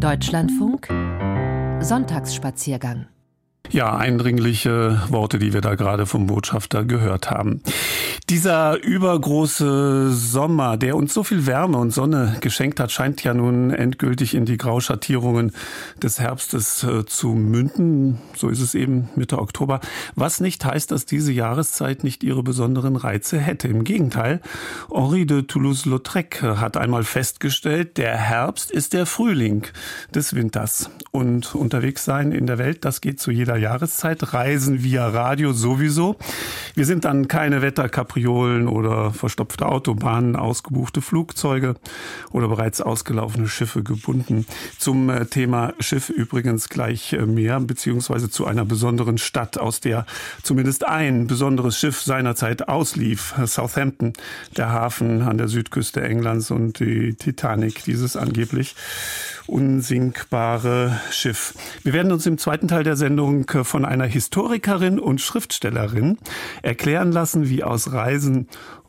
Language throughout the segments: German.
Deutschlandfunk Sonntagsspaziergang ja, eindringliche Worte, die wir da gerade vom Botschafter gehört haben. Dieser übergroße Sommer, der uns so viel Wärme und Sonne geschenkt hat, scheint ja nun endgültig in die Grauschattierungen des Herbstes äh, zu münden. So ist es eben Mitte Oktober. Was nicht heißt, dass diese Jahreszeit nicht ihre besonderen Reize hätte. Im Gegenteil, Henri de Toulouse-Lautrec hat einmal festgestellt, der Herbst ist der Frühling des Winters. Und unterwegs sein in der Welt, das geht zu jeder Jahreszeit. Reisen via Radio sowieso. Wir sind dann keine Wetterkapriolen oder verstopfte Autobahnen, ausgebuchte Flugzeuge oder bereits ausgelaufene Schiffe gebunden. Zum äh, Thema Schiff übrigens gleich äh, mehr, beziehungsweise zu einer besonderen Stadt, aus der zumindest ein besonderes Schiff seinerzeit auslief. Southampton, der Hafen an der Südküste Englands und die Titanic, dieses angeblich unsinkbare Schiff. Wir werden uns im zweiten Teil der Sendung von einer Historikerin und Schriftstellerin erklären lassen, wie aus Reisen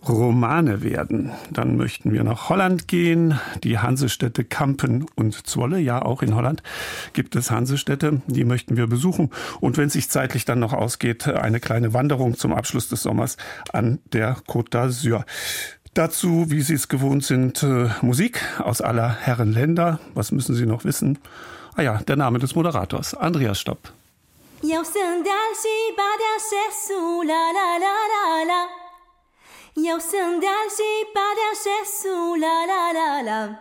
Romane werden. Dann möchten wir nach Holland gehen, die Hansestädte Kampen und Zwolle. Ja, auch in Holland gibt es Hansestädte, die möchten wir besuchen. Und wenn es sich zeitlich dann noch ausgeht, eine kleine Wanderung zum Abschluss des Sommers an der Côte d'Azur. Dazu, wie Sie es gewohnt sind, äh, Musik aus aller Herren Länder. Was müssen Sie noch wissen? Ah ja, der Name des Moderators, Andreas Stopp. Eu sunt alții bade acesul, la la la la la. Eu sunt alții bade acesul, la la la la.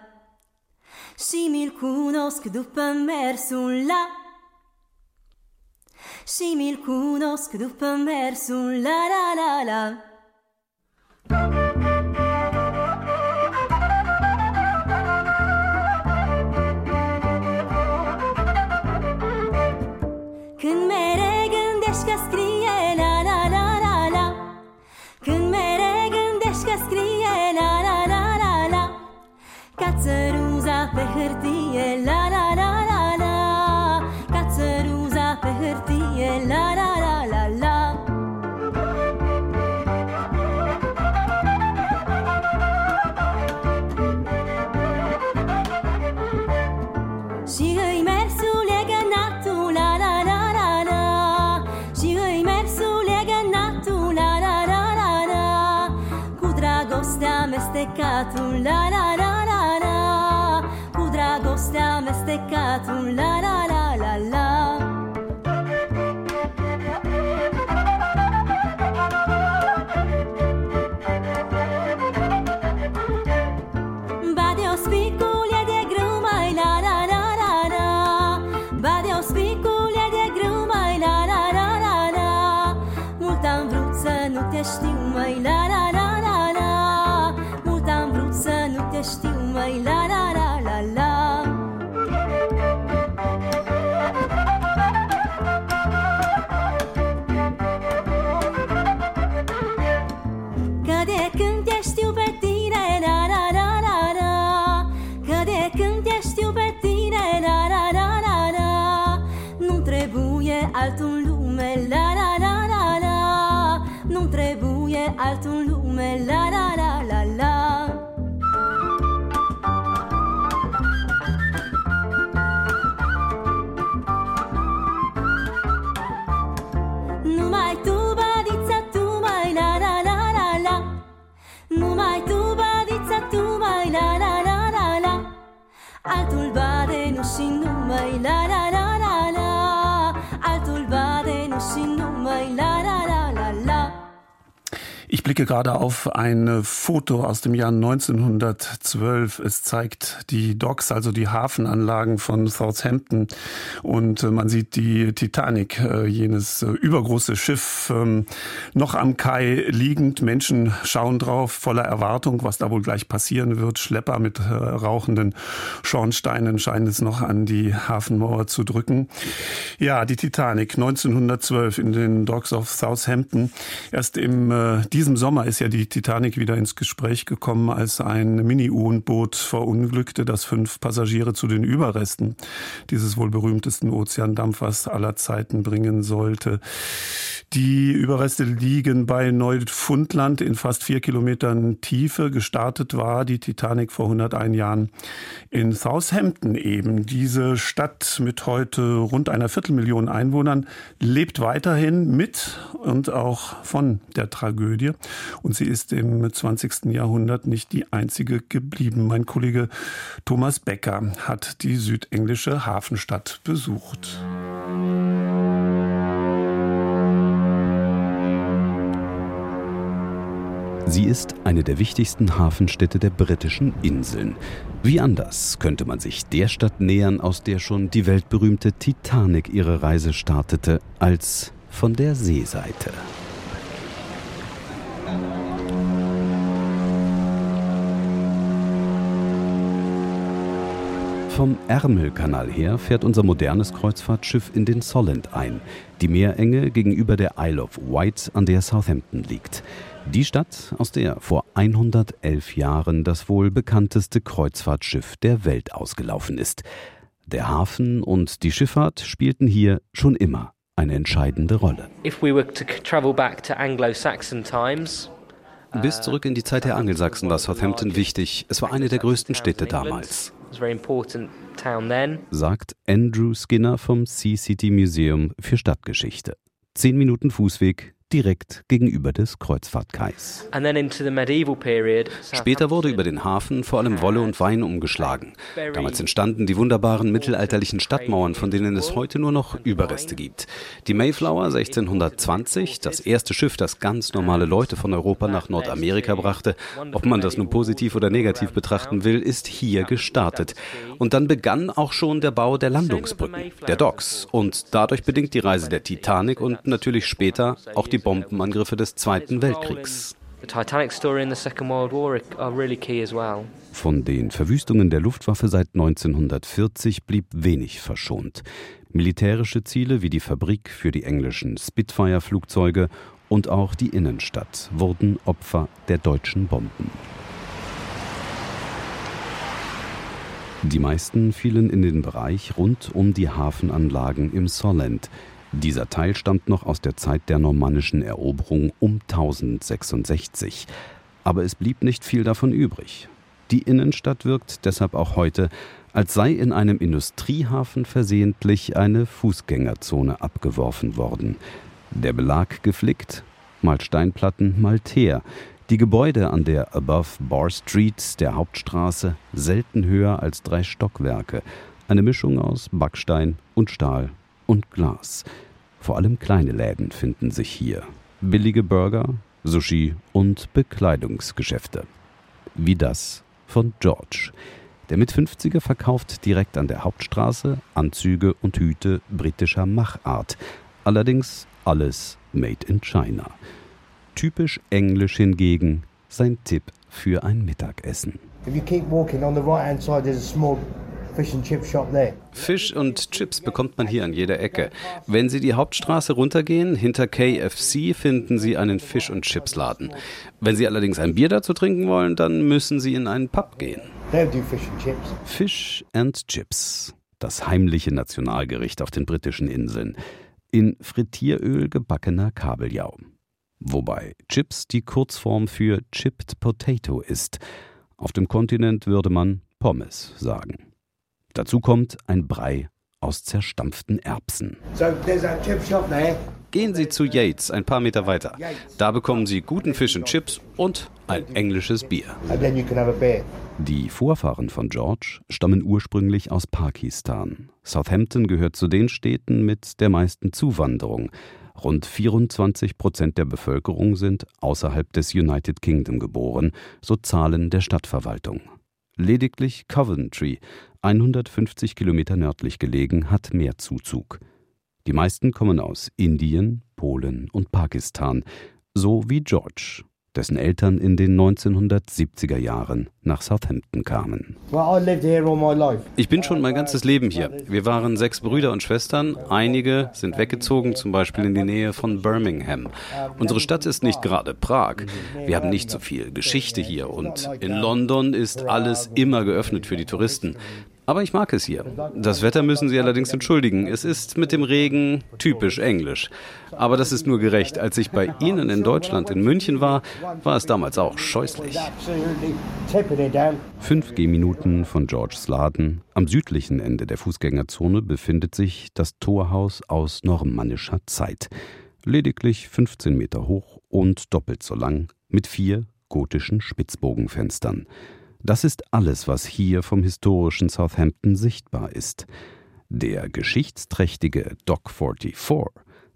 Și mi-l cunosc după mersul la. Și mi-l cunosc după mersul la la la la. Hârtie, la la la la la Cațăruza pe hârtie, la la la la la Și îi mersul e gănatul, la la la la la Și îi mersul e gănatul, la la la la la Cu dragostea amestecatul, la la la amestecatul la la la blicke gerade auf ein Foto aus dem Jahr 1912. Es zeigt die Docks, also die Hafenanlagen von Southampton. Und äh, man sieht die Titanic, äh, jenes äh, übergroße Schiff, ähm, noch am Kai liegend. Menschen schauen drauf, voller Erwartung, was da wohl gleich passieren wird. Schlepper mit rauchenden Schornsteinen scheinen es noch an die Hafenmauer zu drücken. Ja, die Titanic 1912 in den Docks of Southampton. Erst im diesem Sommer ist ja die Titanic wieder ins Gespräch gekommen, als ein Mini-U-Boot verunglückte, das fünf Passagiere zu den Überresten dieses wohl berühmtesten Ozeandampfers aller Zeiten bringen sollte. Die Überreste liegen bei Neufundland in fast vier Kilometern Tiefe. Gestartet war die Titanic vor 101 Jahren in Southampton eben. Diese Stadt mit heute rund einer Viertelmillion Einwohnern lebt weiterhin mit und auch von der Tragödie. Und sie ist im 20. Jahrhundert nicht die einzige geblieben. Mein Kollege Thomas Becker hat die südenglische Hafenstadt besucht. Sie ist eine der wichtigsten Hafenstädte der britischen Inseln. Wie anders könnte man sich der Stadt nähern, aus der schon die weltberühmte Titanic ihre Reise startete, als von der Seeseite. Vom Ärmelkanal her fährt unser modernes Kreuzfahrtschiff in den Solent ein, die Meerenge gegenüber der Isle of Wight, an der Southampton liegt. Die Stadt, aus der vor 111 Jahren das wohl bekannteste Kreuzfahrtschiff der Welt ausgelaufen ist. Der Hafen und die Schifffahrt spielten hier schon immer eine entscheidende Rolle. Bis zurück in die Zeit der Angelsachsen war Southampton wichtig. Es war eine der größten Städte damals. Sagt Andrew Skinner vom Sea City Museum für Stadtgeschichte. Zehn Minuten Fußweg direkt gegenüber des Kreuzfahrtkais. Später wurde über den Hafen vor allem Wolle und Wein umgeschlagen. Damals entstanden die wunderbaren mittelalterlichen Stadtmauern, von denen es heute nur noch Überreste gibt. Die Mayflower 1620, das erste Schiff, das ganz normale Leute von Europa nach Nordamerika brachte, ob man das nun positiv oder negativ betrachten will, ist hier gestartet. Und dann begann auch schon der Bau der Landungsbrücken, der Docks und dadurch bedingt die Reise der Titanic und natürlich später auch die Bombenangriffe des Zweiten Weltkriegs. Von den Verwüstungen der Luftwaffe seit 1940 blieb wenig verschont. Militärische Ziele wie die Fabrik für die englischen Spitfire-Flugzeuge und auch die Innenstadt wurden Opfer der deutschen Bomben. Die meisten fielen in den Bereich rund um die Hafenanlagen im Solent, dieser Teil stammt noch aus der Zeit der normannischen Eroberung um 1066. Aber es blieb nicht viel davon übrig. Die Innenstadt wirkt deshalb auch heute, als sei in einem Industriehafen versehentlich eine Fußgängerzone abgeworfen worden. Der Belag geflickt, mal Steinplatten, mal Teer. Die Gebäude an der Above Bar Street der Hauptstraße selten höher als drei Stockwerke. Eine Mischung aus Backstein und Stahl und Glas. Vor allem kleine Läden finden sich hier. Billige Burger, Sushi und Bekleidungsgeschäfte. Wie das von George. Der mit 50er verkauft direkt an der Hauptstraße Anzüge und Hüte britischer Machart. Allerdings alles made in China. Typisch englisch hingegen sein Tipp für ein Mittagessen. If you keep walking on the right hand side there's a small Fisch und Chips bekommt man hier an jeder Ecke. Wenn Sie die Hauptstraße runtergehen, hinter KFC finden Sie einen Fisch- und Chips-Laden. Wenn Sie allerdings ein Bier dazu trinken wollen, dann müssen Sie in einen Pub gehen. Fish and Chips, das heimliche Nationalgericht auf den britischen Inseln. In Frittieröl gebackener Kabeljau. Wobei Chips die Kurzform für Chipped Potato ist. Auf dem Kontinent würde man Pommes sagen. Dazu kommt ein Brei aus zerstampften Erbsen. Gehen Sie zu Yates, ein paar Meter weiter. Da bekommen Sie guten Fisch und Chips und ein englisches Bier. Die Vorfahren von George stammen ursprünglich aus Pakistan. Southampton gehört zu den Städten mit der meisten Zuwanderung. Rund 24 Prozent der Bevölkerung sind außerhalb des United Kingdom geboren, so Zahlen der Stadtverwaltung. Lediglich Coventry, 150 Kilometer nördlich gelegen, hat mehr Zuzug. Die meisten kommen aus Indien, Polen und Pakistan, so wie George, dessen Eltern in den 1970er Jahren nach Southampton kamen. Ich bin schon mein ganzes Leben hier. Wir waren sechs Brüder und Schwestern. Einige sind weggezogen, zum Beispiel in die Nähe von Birmingham. Unsere Stadt ist nicht gerade Prag. Wir haben nicht so viel Geschichte hier und in London ist alles immer geöffnet für die Touristen. Aber ich mag es hier. Das Wetter müssen Sie allerdings entschuldigen. Es ist mit dem Regen typisch englisch. Aber das ist nur gerecht. Als ich bei Ihnen in Deutschland in München war, war es damals auch scheußlich. Fünf Gehminuten von George Sladen. Am südlichen Ende der Fußgängerzone befindet sich das Torhaus aus normannischer Zeit. Lediglich 15 Meter hoch und doppelt so lang, mit vier gotischen Spitzbogenfenstern. Das ist alles, was hier vom historischen Southampton sichtbar ist. Der geschichtsträchtige Dock 44,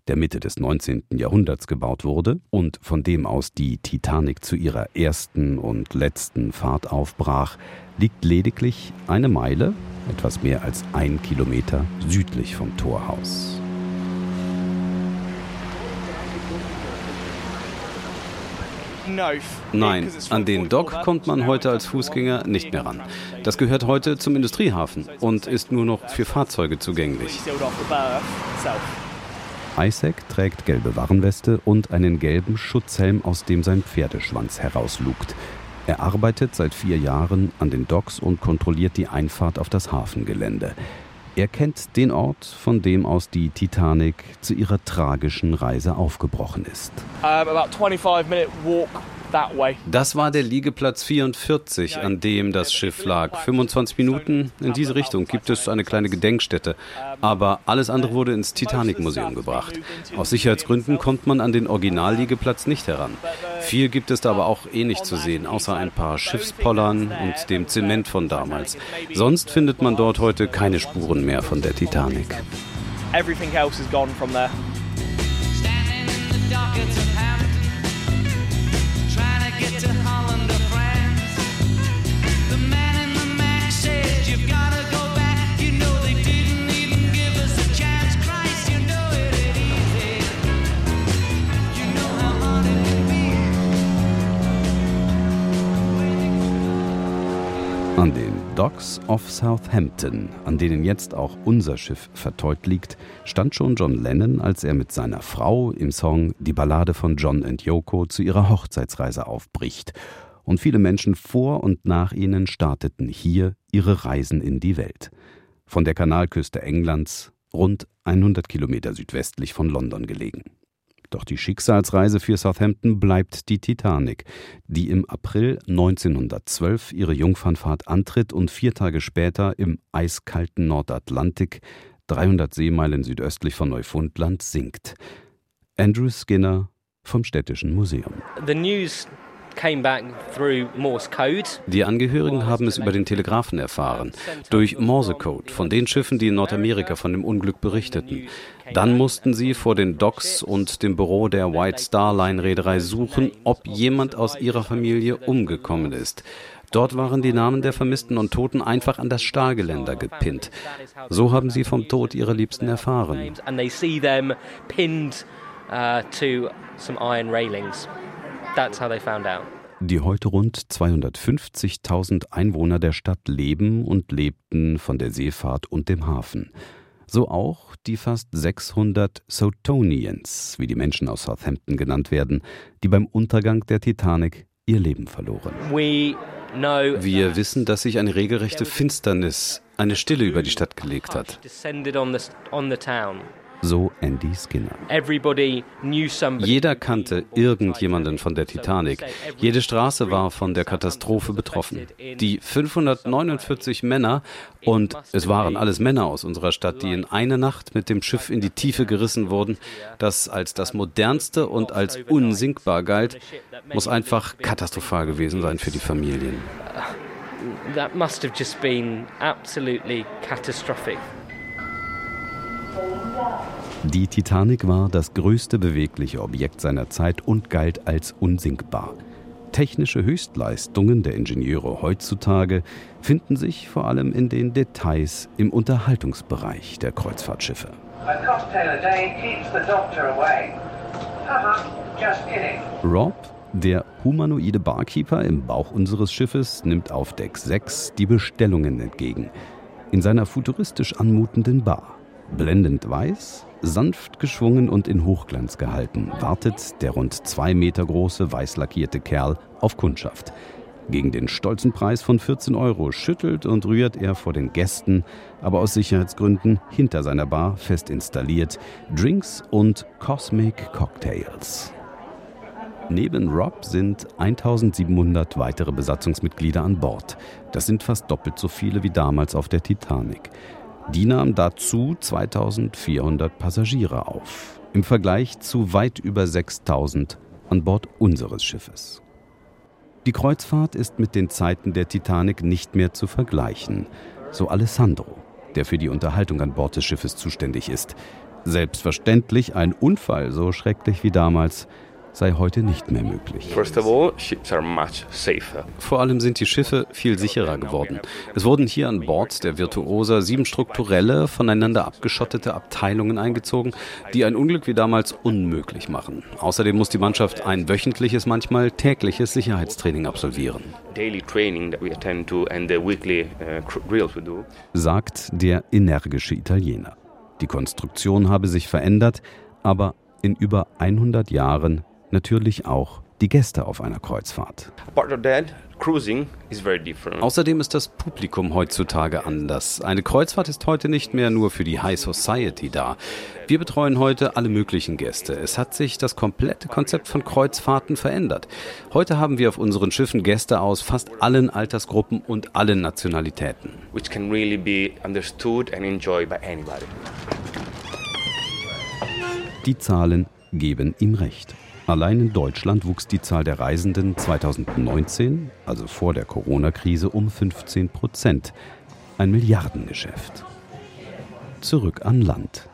der Mitte des 19. Jahrhunderts gebaut wurde und von dem aus die Titanic zu ihrer ersten und letzten Fahrt aufbrach, liegt lediglich eine Meile, etwas mehr als ein Kilometer südlich vom Torhaus. Nein, an den Dock kommt man heute als Fußgänger nicht mehr ran. Das gehört heute zum Industriehafen und ist nur noch für Fahrzeuge zugänglich. Isaac trägt gelbe Warnweste und einen gelben Schutzhelm, aus dem sein Pferdeschwanz herauslugt. Er arbeitet seit vier Jahren an den Docks und kontrolliert die Einfahrt auf das Hafengelände. Er kennt den Ort, von dem aus die Titanic zu ihrer tragischen Reise aufgebrochen ist. About 25 minute walk das war der Liegeplatz 44, an dem das Schiff lag. 25 Minuten in diese Richtung gibt es eine kleine Gedenkstätte. Aber alles andere wurde ins Titanic-Museum gebracht. Aus Sicherheitsgründen kommt man an den Originalliegeplatz nicht heran. Viel gibt es da aber auch eh nicht zu sehen, außer ein paar Schiffspollern und dem Zement von damals. Sonst findet man dort heute keine Spuren mehr von der Titanic. Everything else is gone from there. An den Docks of Southampton, an denen jetzt auch unser Schiff verteut liegt, stand schon John Lennon, als er mit seiner Frau im Song Die Ballade von John and Yoko zu ihrer Hochzeitsreise aufbricht. Und viele Menschen vor und nach ihnen starteten hier ihre Reisen in die Welt. Von der Kanalküste Englands, rund 100 Kilometer südwestlich von London gelegen. Doch die Schicksalsreise für Southampton bleibt die Titanic, die im April 1912 ihre Jungfernfahrt antritt und vier Tage später im eiskalten Nordatlantik, 300 Seemeilen südöstlich von Neufundland, sinkt. Andrew Skinner vom Städtischen Museum. The news die Angehörigen haben es über den Telegraphen erfahren, durch Morsecode, von den Schiffen, die in Nordamerika von dem Unglück berichteten. Dann mussten sie vor den Docks und dem Büro der White Star Line Reederei suchen, ob jemand aus ihrer Familie umgekommen ist. Dort waren die Namen der Vermissten und Toten einfach an das Stahlgeländer gepinnt. So haben sie vom Tod ihrer Liebsten erfahren. Uh, to some iron railings. That's how they found out. Die heute rund 250.000 Einwohner der Stadt leben und lebten von der Seefahrt und dem Hafen. So auch die fast 600 Sotonians, wie die Menschen aus Southampton genannt werden, die beim Untergang der Titanic ihr Leben verloren. Wir wissen, dass sich eine regelrechte Finsternis, eine Stille über die Stadt gelegt hat so Andy Skinner. Jeder kannte irgendjemanden von der Titanic. Jede Straße war von der Katastrophe betroffen. Die 549 Männer, und es waren alles Männer aus unserer Stadt, die in einer Nacht mit dem Schiff in die Tiefe gerissen wurden, das als das modernste und als unsinkbar galt, muss einfach katastrophal gewesen sein für die Familien. That must have just been absolutely catastrophic. Die Titanic war das größte bewegliche Objekt seiner Zeit und galt als unsinkbar. Technische Höchstleistungen der Ingenieure heutzutage finden sich vor allem in den Details im Unterhaltungsbereich der Kreuzfahrtschiffe. Rob, der humanoide Barkeeper im Bauch unseres Schiffes, nimmt auf Deck 6 die Bestellungen entgegen. In seiner futuristisch anmutenden Bar. Blendend weiß, sanft geschwungen und in Hochglanz gehalten, wartet der rund zwei Meter große, weiß lackierte Kerl auf Kundschaft. Gegen den stolzen Preis von 14 Euro schüttelt und rührt er vor den Gästen, aber aus Sicherheitsgründen hinter seiner Bar fest installiert, Drinks und Cosmic Cocktails. Neben Rob sind 1700 weitere Besatzungsmitglieder an Bord. Das sind fast doppelt so viele wie damals auf der Titanic. Die nahm dazu 2400 Passagiere auf, im Vergleich zu weit über 6000 an Bord unseres Schiffes. Die Kreuzfahrt ist mit den Zeiten der Titanic nicht mehr zu vergleichen, so Alessandro, der für die Unterhaltung an Bord des Schiffes zuständig ist. Selbstverständlich ein Unfall so schrecklich wie damals sei heute nicht mehr möglich. Vor allem sind die Schiffe viel sicherer geworden. Es wurden hier an Bord der Virtuosa sieben strukturelle, voneinander abgeschottete Abteilungen eingezogen, die ein Unglück wie damals unmöglich machen. Außerdem muss die Mannschaft ein wöchentliches, manchmal tägliches Sicherheitstraining absolvieren. Uh, Sagt der energische Italiener. Die Konstruktion habe sich verändert, aber in über 100 Jahren natürlich auch die Gäste auf einer Kreuzfahrt. Außerdem ist das Publikum heutzutage anders. Eine Kreuzfahrt ist heute nicht mehr nur für die High Society da. Wir betreuen heute alle möglichen Gäste. Es hat sich das komplette Konzept von Kreuzfahrten verändert. Heute haben wir auf unseren Schiffen Gäste aus fast allen Altersgruppen und allen Nationalitäten. Which can really be understood and enjoyed by anybody. Die Zahlen geben ihm recht. Allein in Deutschland wuchs die Zahl der Reisenden 2019, also vor der Corona-Krise, um 15 Prozent. Ein Milliardengeschäft. Zurück an Land.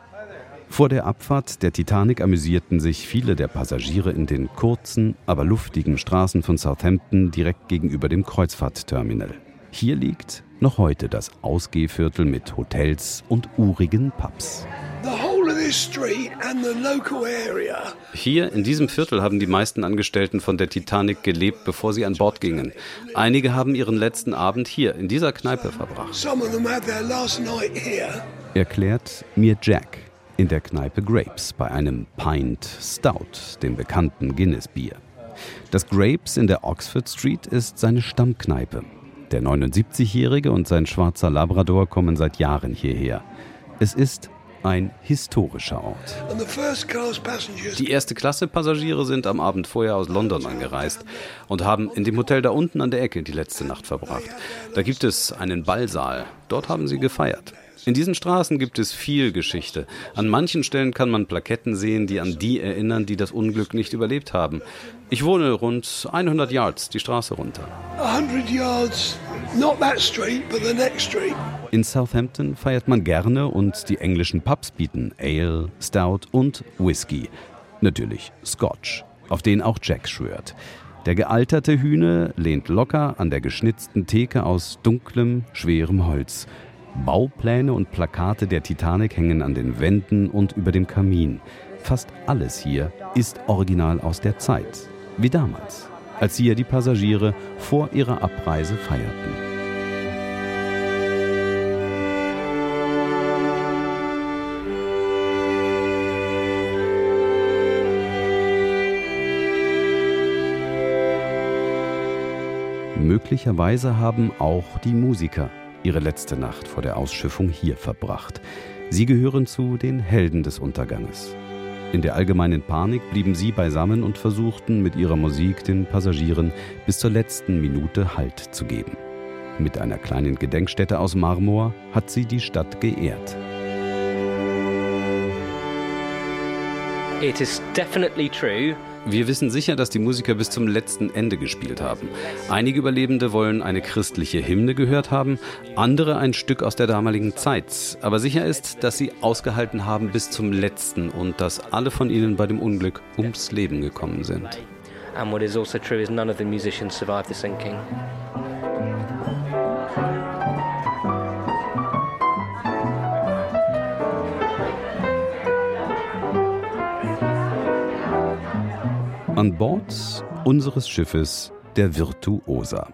Vor der Abfahrt der Titanic amüsierten sich viele der Passagiere in den kurzen, aber luftigen Straßen von Southampton direkt gegenüber dem Kreuzfahrtterminal. Hier liegt noch heute das Ausgehviertel mit Hotels und urigen Pubs. Hier in diesem Viertel haben die meisten Angestellten von der Titanic gelebt, bevor sie an Bord gingen. Einige haben ihren letzten Abend hier in dieser Kneipe verbracht. Erklärt mir Jack in der Kneipe Grapes bei einem Pint Stout, dem bekannten Guinness-Bier. Das Grapes in der Oxford Street ist seine Stammkneipe. Der 79-Jährige und sein schwarzer Labrador kommen seit Jahren hierher. Es ist ein historischer Ort. Die erste Klasse Passagiere sind am Abend vorher aus London angereist und haben in dem Hotel da unten an der Ecke die letzte Nacht verbracht. Da gibt es einen Ballsaal. Dort haben sie gefeiert. In diesen Straßen gibt es viel Geschichte. An manchen Stellen kann man Plaketten sehen, die an die erinnern, die das Unglück nicht überlebt haben. Ich wohne rund 100 Yards die Straße runter. 100 yards, In Southampton feiert man gerne und die englischen Pubs bieten Ale, Stout und Whisky. Natürlich Scotch, auf den auch Jack schwört. Der gealterte Hühne lehnt locker an der geschnitzten Theke aus dunklem, schwerem Holz. Baupläne und Plakate der Titanic hängen an den Wänden und über dem Kamin. Fast alles hier ist original aus der Zeit, wie damals, als hier die Passagiere vor ihrer Abreise feierten. Möglicherweise haben auch die Musiker ihre letzte Nacht vor der Ausschiffung hier verbracht. Sie gehören zu den Helden des Unterganges. In der allgemeinen Panik blieben sie beisammen und versuchten mit ihrer Musik den Passagieren bis zur letzten Minute Halt zu geben. Mit einer kleinen Gedenkstätte aus Marmor hat sie die Stadt geehrt. It is definitely true wir wissen sicher, dass die Musiker bis zum letzten Ende gespielt haben. Einige Überlebende wollen eine christliche Hymne gehört haben, andere ein Stück aus der damaligen Zeit. Aber sicher ist, dass sie ausgehalten haben bis zum letzten und dass alle von ihnen bei dem Unglück ums Leben gekommen sind. And what is also true is none of the musicians survived the sinking. An Bord unseres Schiffes der Virtuosa.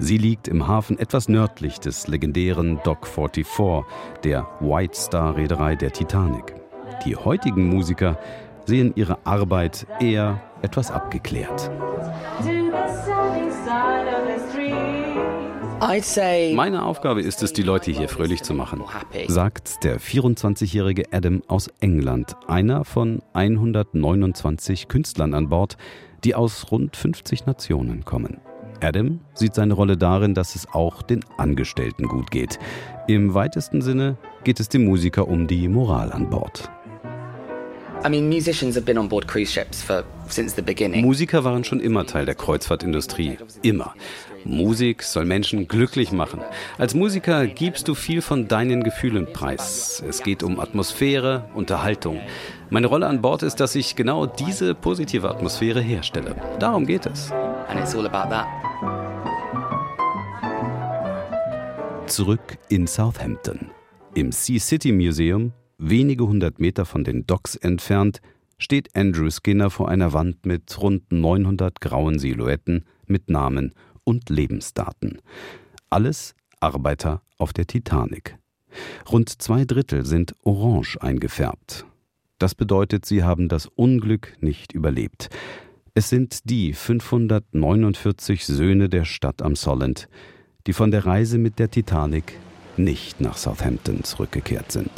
Sie liegt im Hafen etwas nördlich des legendären Dock 44, der White Star Reederei der Titanic. Die heutigen Musiker sehen ihre Arbeit eher etwas abgeklärt. Meine Aufgabe ist es, die Leute hier fröhlich zu machen, sagt der 24-jährige Adam aus England, einer von 129 Künstlern an Bord, die aus rund 50 Nationen kommen. Adam sieht seine Rolle darin, dass es auch den Angestellten gut geht. Im weitesten Sinne geht es dem Musiker um die Moral an Bord. Musiker waren schon immer Teil der Kreuzfahrtindustrie. Immer. Musik soll Menschen glücklich machen. Als Musiker gibst du viel von deinen Gefühlen preis. Es geht um Atmosphäre, Unterhaltung. Meine Rolle an Bord ist, dass ich genau diese positive Atmosphäre herstelle. Darum geht es. Zurück in Southampton. Im Sea City Museum Wenige hundert Meter von den Docks entfernt steht Andrew Skinner vor einer Wand mit rund 900 grauen Silhouetten mit Namen und Lebensdaten. Alles Arbeiter auf der Titanic. Rund zwei Drittel sind orange eingefärbt. Das bedeutet, sie haben das Unglück nicht überlebt. Es sind die 549 Söhne der Stadt am Solent, die von der Reise mit der Titanic nicht nach Southampton zurückgekehrt sind.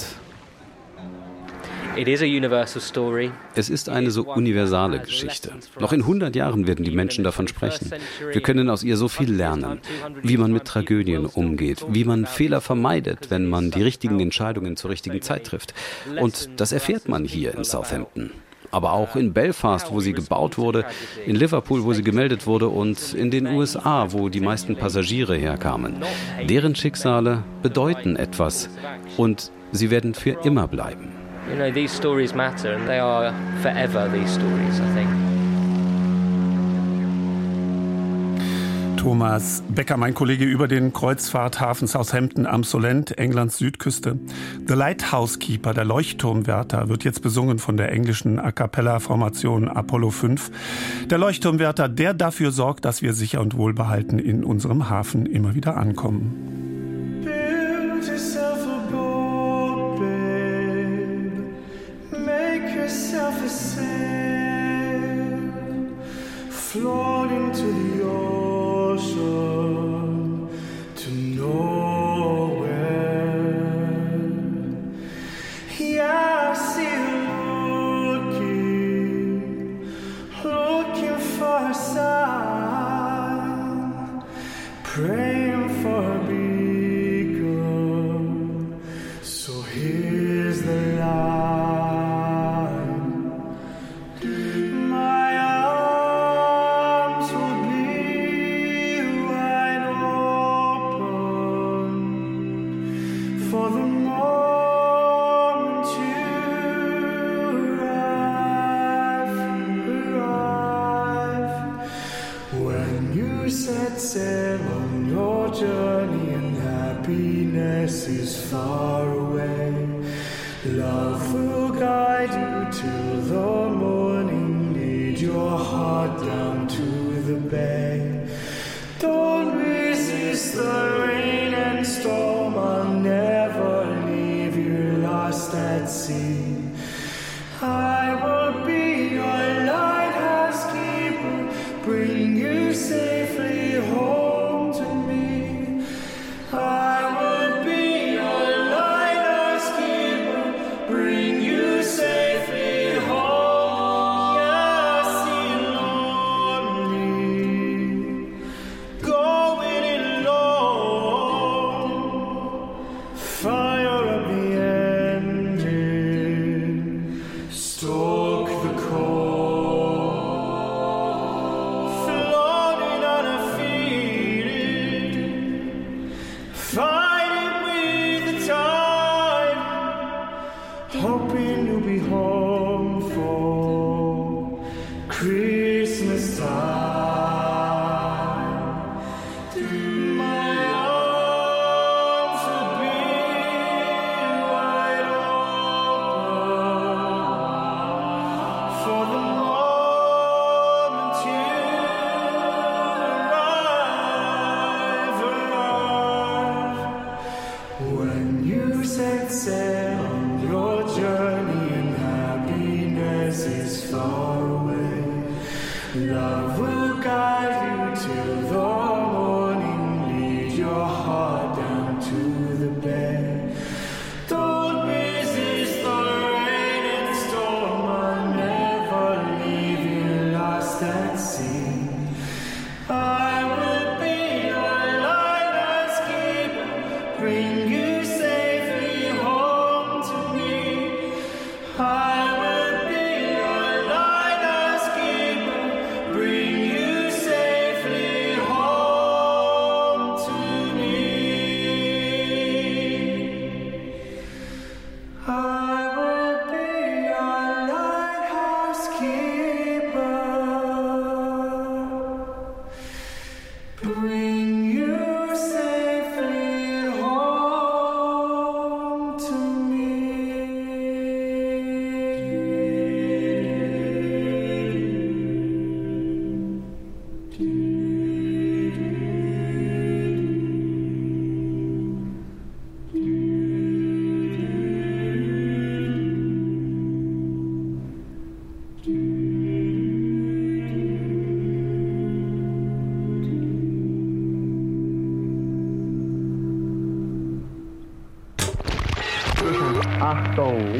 Es ist eine so universale Geschichte. Noch in 100 Jahren werden die Menschen davon sprechen. Wir können aus ihr so viel lernen, wie man mit Tragödien umgeht, wie man Fehler vermeidet, wenn man die richtigen Entscheidungen zur richtigen Zeit trifft. Und das erfährt man hier in Southampton aber auch in Belfast, wo sie gebaut wurde, in Liverpool, wo sie gemeldet wurde und in den USA, wo die meisten Passagiere herkamen. Deren Schicksale bedeuten etwas und sie werden für immer bleiben. You know, these stories matter and they are forever these stories, I think. Thomas Becker, mein Kollege über den Kreuzfahrthafen Southampton am Solent, Englands Südküste. The Lighthouse Keeper, der Leuchtturmwärter, wird jetzt besungen von der englischen A Cappella-Formation Apollo 5. Der Leuchtturmwärter, der dafür sorgt, dass wir sicher und wohlbehalten in unserem Hafen immer wieder ankommen. Float into the ocean to nowhere. Yeah,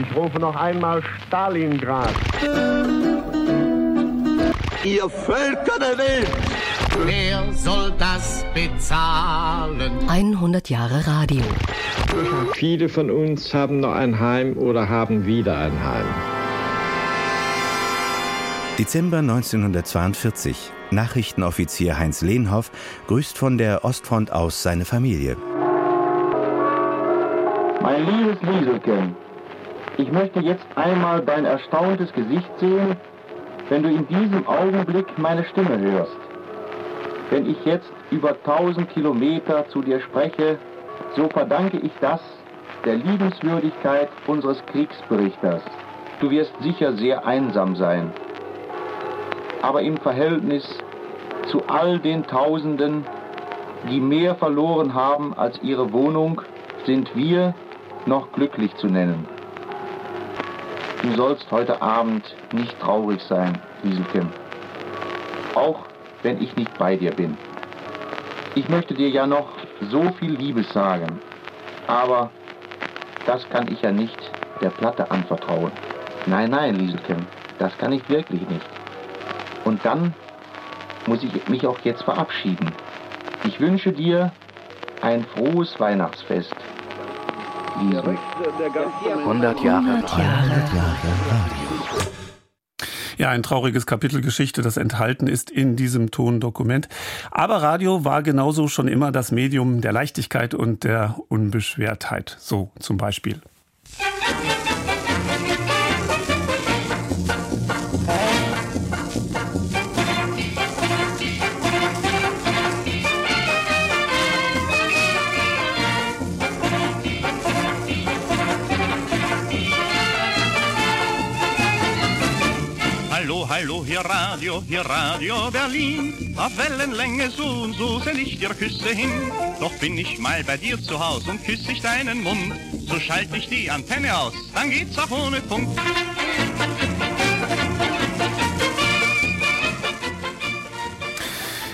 ich rufe noch einmal Stalingrad. Ihr Völker der Welt! Wer soll das bezahlen? 100 Jahre Radio. Viele von uns haben noch ein Heim oder haben wieder ein Heim. Dezember 1942. Nachrichtenoffizier Heinz Lehnhoff grüßt von der Ostfront aus seine Familie. Mein liebes Lieselken, ich möchte jetzt einmal dein erstauntes Gesicht sehen, wenn du in diesem Augenblick meine Stimme hörst. Wenn ich jetzt über tausend Kilometer zu dir spreche, so verdanke ich das der Liebenswürdigkeit unseres Kriegsberichters. Du wirst sicher sehr einsam sein. Aber im Verhältnis zu all den Tausenden, die mehr verloren haben als ihre Wohnung, sind wir noch glücklich zu nennen. Du sollst heute Abend nicht traurig sein, Lieselchen. Auch wenn ich nicht bei dir bin. Ich möchte dir ja noch so viel Liebes sagen, aber das kann ich ja nicht der Platte anvertrauen. Nein, nein, Lieselchen, das kann ich wirklich nicht. Und dann muss ich mich auch jetzt verabschieden. Ich wünsche dir ein frohes Weihnachtsfest. Liesel. 100 Jahre, 100 Jahre. 100 Jahre Radio. Ja, ein trauriges Kapitel Geschichte, das enthalten ist in diesem Tondokument. Aber Radio war genauso schon immer das Medium der Leichtigkeit und der Unbeschwertheit. So zum Beispiel. Radio, hier Radio Berlin. Auf Wellenlänge so und so send ich dir Küsse hin. Doch bin ich mal bei dir zu Haus und küsse ich deinen Mund. So schalte ich die Antenne aus, dann geht's auch ohne Funk.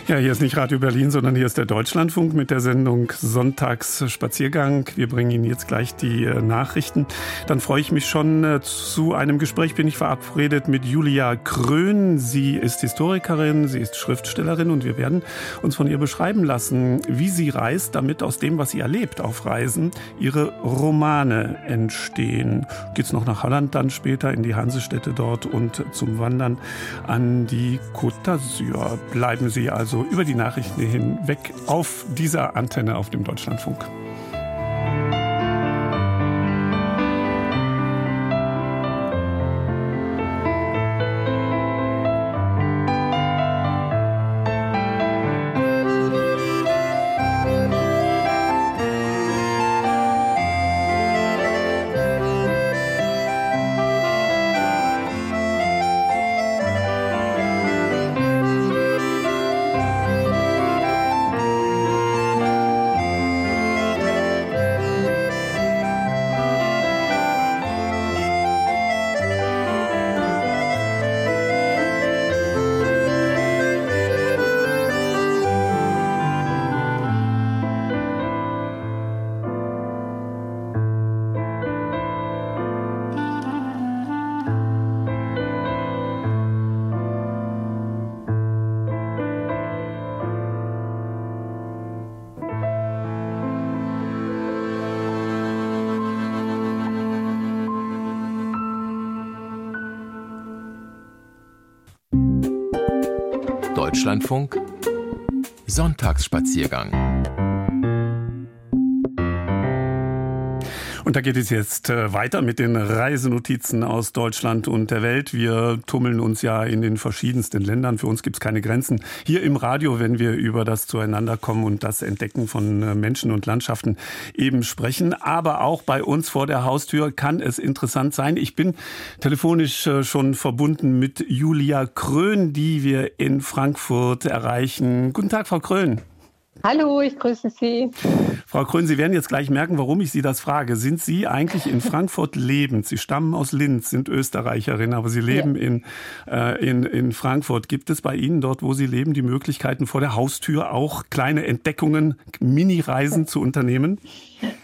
Ja, hier ist nicht Radio Berlin, sondern hier ist der Deutschlandfunk mit der Sendung Sonntagsspaziergang. Wir bringen Ihnen jetzt gleich die äh, Nachrichten. Dann freue ich mich schon. Äh, zu einem Gespräch bin ich verabredet mit Julia Krön. Sie ist Historikerin, sie ist Schriftstellerin und wir werden uns von ihr beschreiben lassen, wie sie reist, damit aus dem, was sie erlebt auf Reisen, ihre Romane entstehen. Geht's noch nach Holland dann später in die Hansestädte dort und zum Wandern an die Côte d'Azur. Bleiben Sie also über die Nachrichten hinweg auf dieser Antenne auf dem Deutschlandfunk. Deutschlandfunk Sonntagsspaziergang. Und da geht es jetzt äh, weiter mit den Reisenotizen aus Deutschland und der Welt. Wir tummeln uns ja in den verschiedensten Ländern. Für uns gibt es keine Grenzen. Hier im Radio, wenn wir über das Zueinanderkommen und das Entdecken von äh, Menschen und Landschaften eben sprechen. Aber auch bei uns vor der Haustür kann es interessant sein. Ich bin telefonisch äh, schon verbunden mit Julia Krön, die wir in Frankfurt erreichen. Guten Tag, Frau Krön. Hallo, ich grüße Sie. Frau Krön, Sie werden jetzt gleich merken, warum ich Sie das frage. Sind Sie eigentlich in Frankfurt lebend? Sie stammen aus Linz, sind Österreicherin, aber Sie leben ja. in, äh, in, in Frankfurt. Gibt es bei Ihnen dort, wo Sie leben, die Möglichkeiten vor der Haustür auch kleine Entdeckungen, Mini-Reisen zu unternehmen?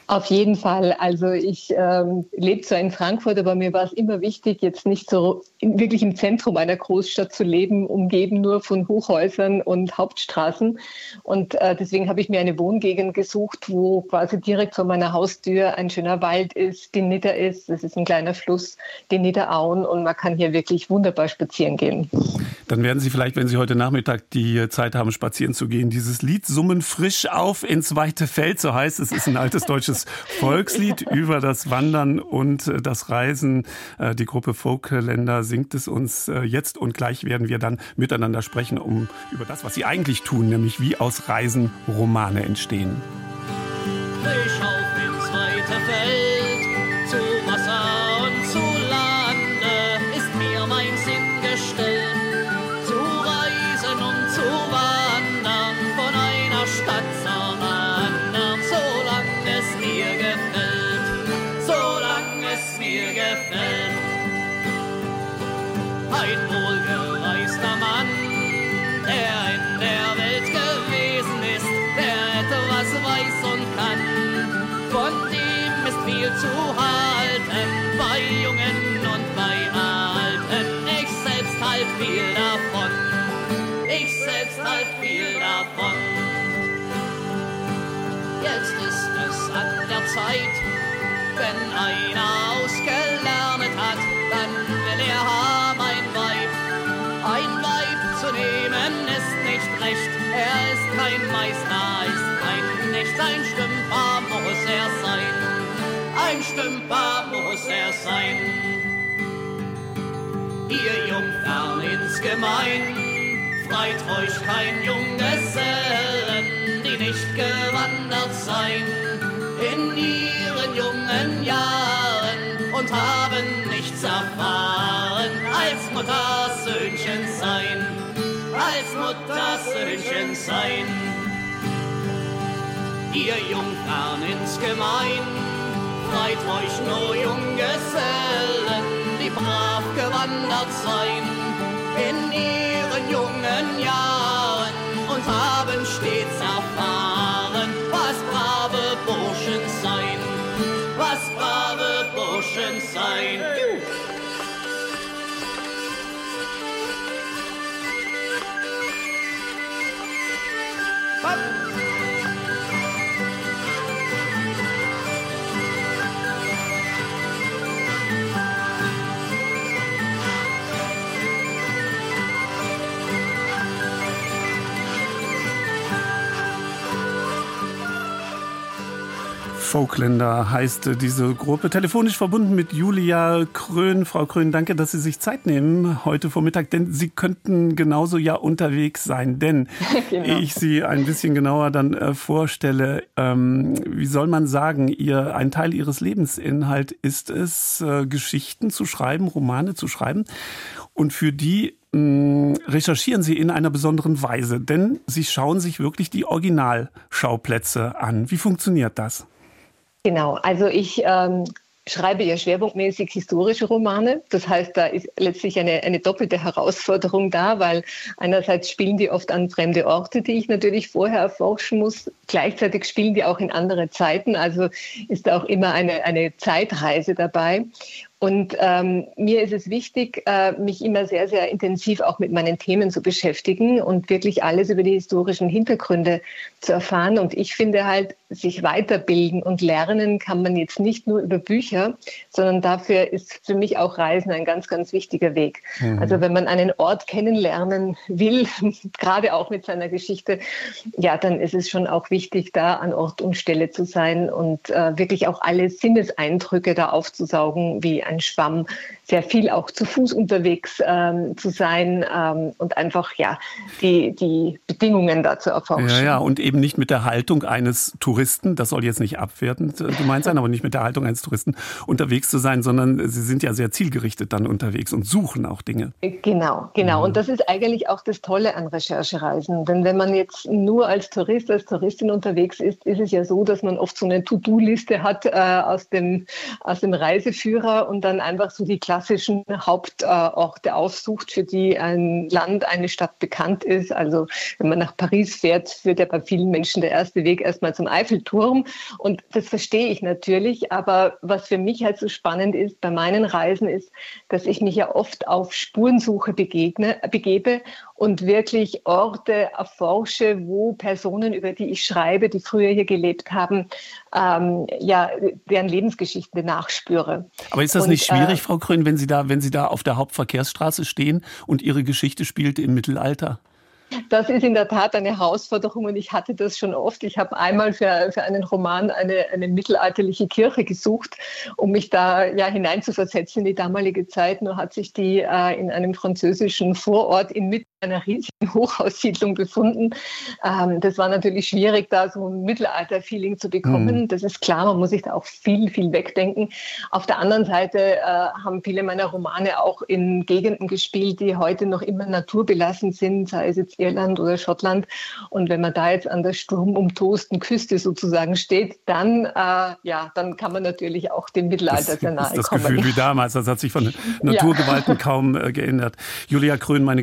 Auf jeden Fall. Also ich ähm, lebe zwar in Frankfurt, aber mir war es immer wichtig, jetzt nicht so wirklich im Zentrum einer Großstadt zu leben, umgeben nur von Hochhäusern und Hauptstraßen. Und äh, deswegen habe ich mir eine Wohngegend gesucht, wo quasi direkt vor meiner Haustür ein schöner Wald ist, die Nitter ist. Das ist ein kleiner Fluss, die Nitterauen und man kann hier wirklich wunderbar spazieren gehen. Dann werden Sie vielleicht, wenn Sie heute Nachmittag die Zeit haben, spazieren zu gehen, dieses Lied summen frisch auf ins weite Feld, so heißt es, ist ein altes deutsches Volkslied über das Wandern und äh, das Reisen. Äh, die Gruppe Folkländer singt es uns äh, jetzt und gleich werden wir dann miteinander sprechen um über das, was sie eigentlich tun, nämlich wie aus Reisen Romane entstehen. Frisch auf ins weite Feld, Ein wohlgereister Mann, der in der Welt gewesen ist, der etwas weiß und kann, von dem ist viel zu halten, bei Jungen und bei Alten. Ich selbst halt viel davon, ich selbst halt viel davon. Jetzt ist es an der Zeit, wenn einer ausgelernt hat, dann will er haben ein Weib. Ein Weib zu nehmen ist nicht recht, er ist kein Meister, ist kein Knecht, ein Stümper muss er sein. Ein Stümper muss er sein. Ihr Jungfern insgemein, freit euch kein Junggesellen, die nicht gewandert sein in ihren jungen Jahren und haben nichts erfahren als Muttersöhnchen sein, als Muttersöhnchen sein. Ihr Jungfern insgemein, freit euch nur Junggesellen, die brav gewandert sein in ihren jungen Jahren und haben stets Folkländer heißt diese Gruppe. Telefonisch verbunden mit Julia Krön. Frau Krön, danke, dass Sie sich Zeit nehmen heute Vormittag, denn Sie könnten genauso ja unterwegs sein. Denn genau. ich Sie ein bisschen genauer dann äh, vorstelle, ähm, wie soll man sagen, ihr, ein Teil Ihres Lebensinhalt ist es, äh, Geschichten zu schreiben, Romane zu schreiben. Und für die mh, recherchieren Sie in einer besonderen Weise, denn Sie schauen sich wirklich die Originalschauplätze an. Wie funktioniert das? Genau, also ich ähm, schreibe ja schwerpunktmäßig historische Romane. Das heißt, da ist letztlich eine, eine doppelte Herausforderung da, weil einerseits spielen die oft an fremde Orte, die ich natürlich vorher erforschen muss. Gleichzeitig spielen die auch in andere Zeiten. Also ist da auch immer eine, eine Zeitreise dabei. Und ähm, mir ist es wichtig, äh, mich immer sehr, sehr intensiv auch mit meinen Themen zu beschäftigen und wirklich alles über die historischen Hintergründe zu erfahren. Und ich finde halt, sich weiterbilden und lernen kann man jetzt nicht nur über Bücher, sondern dafür ist für mich auch Reisen ein ganz, ganz wichtiger Weg. Mhm. Also wenn man einen Ort kennenlernen will, gerade auch mit seiner Geschichte, ja, dann ist es schon auch wichtig, da an Ort und Stelle zu sein und äh, wirklich auch alle Sinneseindrücke da aufzusaugen, wie ein Schwamm, sehr viel auch zu Fuß unterwegs ähm, zu sein ähm, und einfach ja die, die Bedingungen dazu erforschen. Ja, ja, und eben nicht mit der Haltung eines Touristen, das soll jetzt nicht abwertend äh, gemeint sein, aber nicht mit der Haltung eines Touristen unterwegs zu sein, sondern sie sind ja sehr zielgerichtet dann unterwegs und suchen auch Dinge. Genau, genau. Mhm. Und das ist eigentlich auch das Tolle an Recherchereisen. Denn wenn man jetzt nur als Tourist, als Touristin unterwegs ist, ist es ja so, dass man oft so eine To-Do-Liste hat äh, aus, dem, aus dem Reiseführer und dann einfach so die Klasse klassischen Hauptorte aufsucht, für die ein Land, eine Stadt bekannt ist. Also wenn man nach Paris fährt, führt ja bei vielen Menschen der erste Weg erstmal zum Eiffelturm. Und das verstehe ich natürlich. Aber was für mich halt so spannend ist bei meinen Reisen ist, dass ich mich ja oft auf Spurensuche begegne, begebe und wirklich Orte erforsche, wo Personen, über die ich schreibe, die früher hier gelebt haben, ähm, ja, deren Lebensgeschichte nachspüre. Aber ist das und, nicht schwierig, äh, Frau Krön, wenn Sie da, wenn Sie da auf der Hauptverkehrsstraße stehen und Ihre Geschichte spielt im Mittelalter? Das ist in der Tat eine Herausforderung und ich hatte das schon oft. Ich habe einmal für, für einen Roman eine, eine mittelalterliche Kirche gesucht, um mich da ja hineinzuversetzen in die damalige Zeit. Nur hat sich die äh, in einem französischen Vorort inmitten einer riesigen Hochhaussiedlung befunden. Ähm, das war natürlich schwierig, da so ein Mittelalter-Feeling zu bekommen. Mhm. Das ist klar, man muss sich da auch viel, viel wegdenken. Auf der anderen Seite äh, haben viele meiner Romane auch in Gegenden gespielt, die heute noch immer naturbelassen sind, sei es jetzt Irland oder Schottland. Und wenn man da jetzt an der sturmumtosten Küste sozusagen steht, dann, äh, ja, dann kann man natürlich auch dem Mittelalter sehr nahe kommen. Das Gefühl wie damals, das hat sich von Naturgewalten ja. kaum äh, geändert. Julia Krön, meine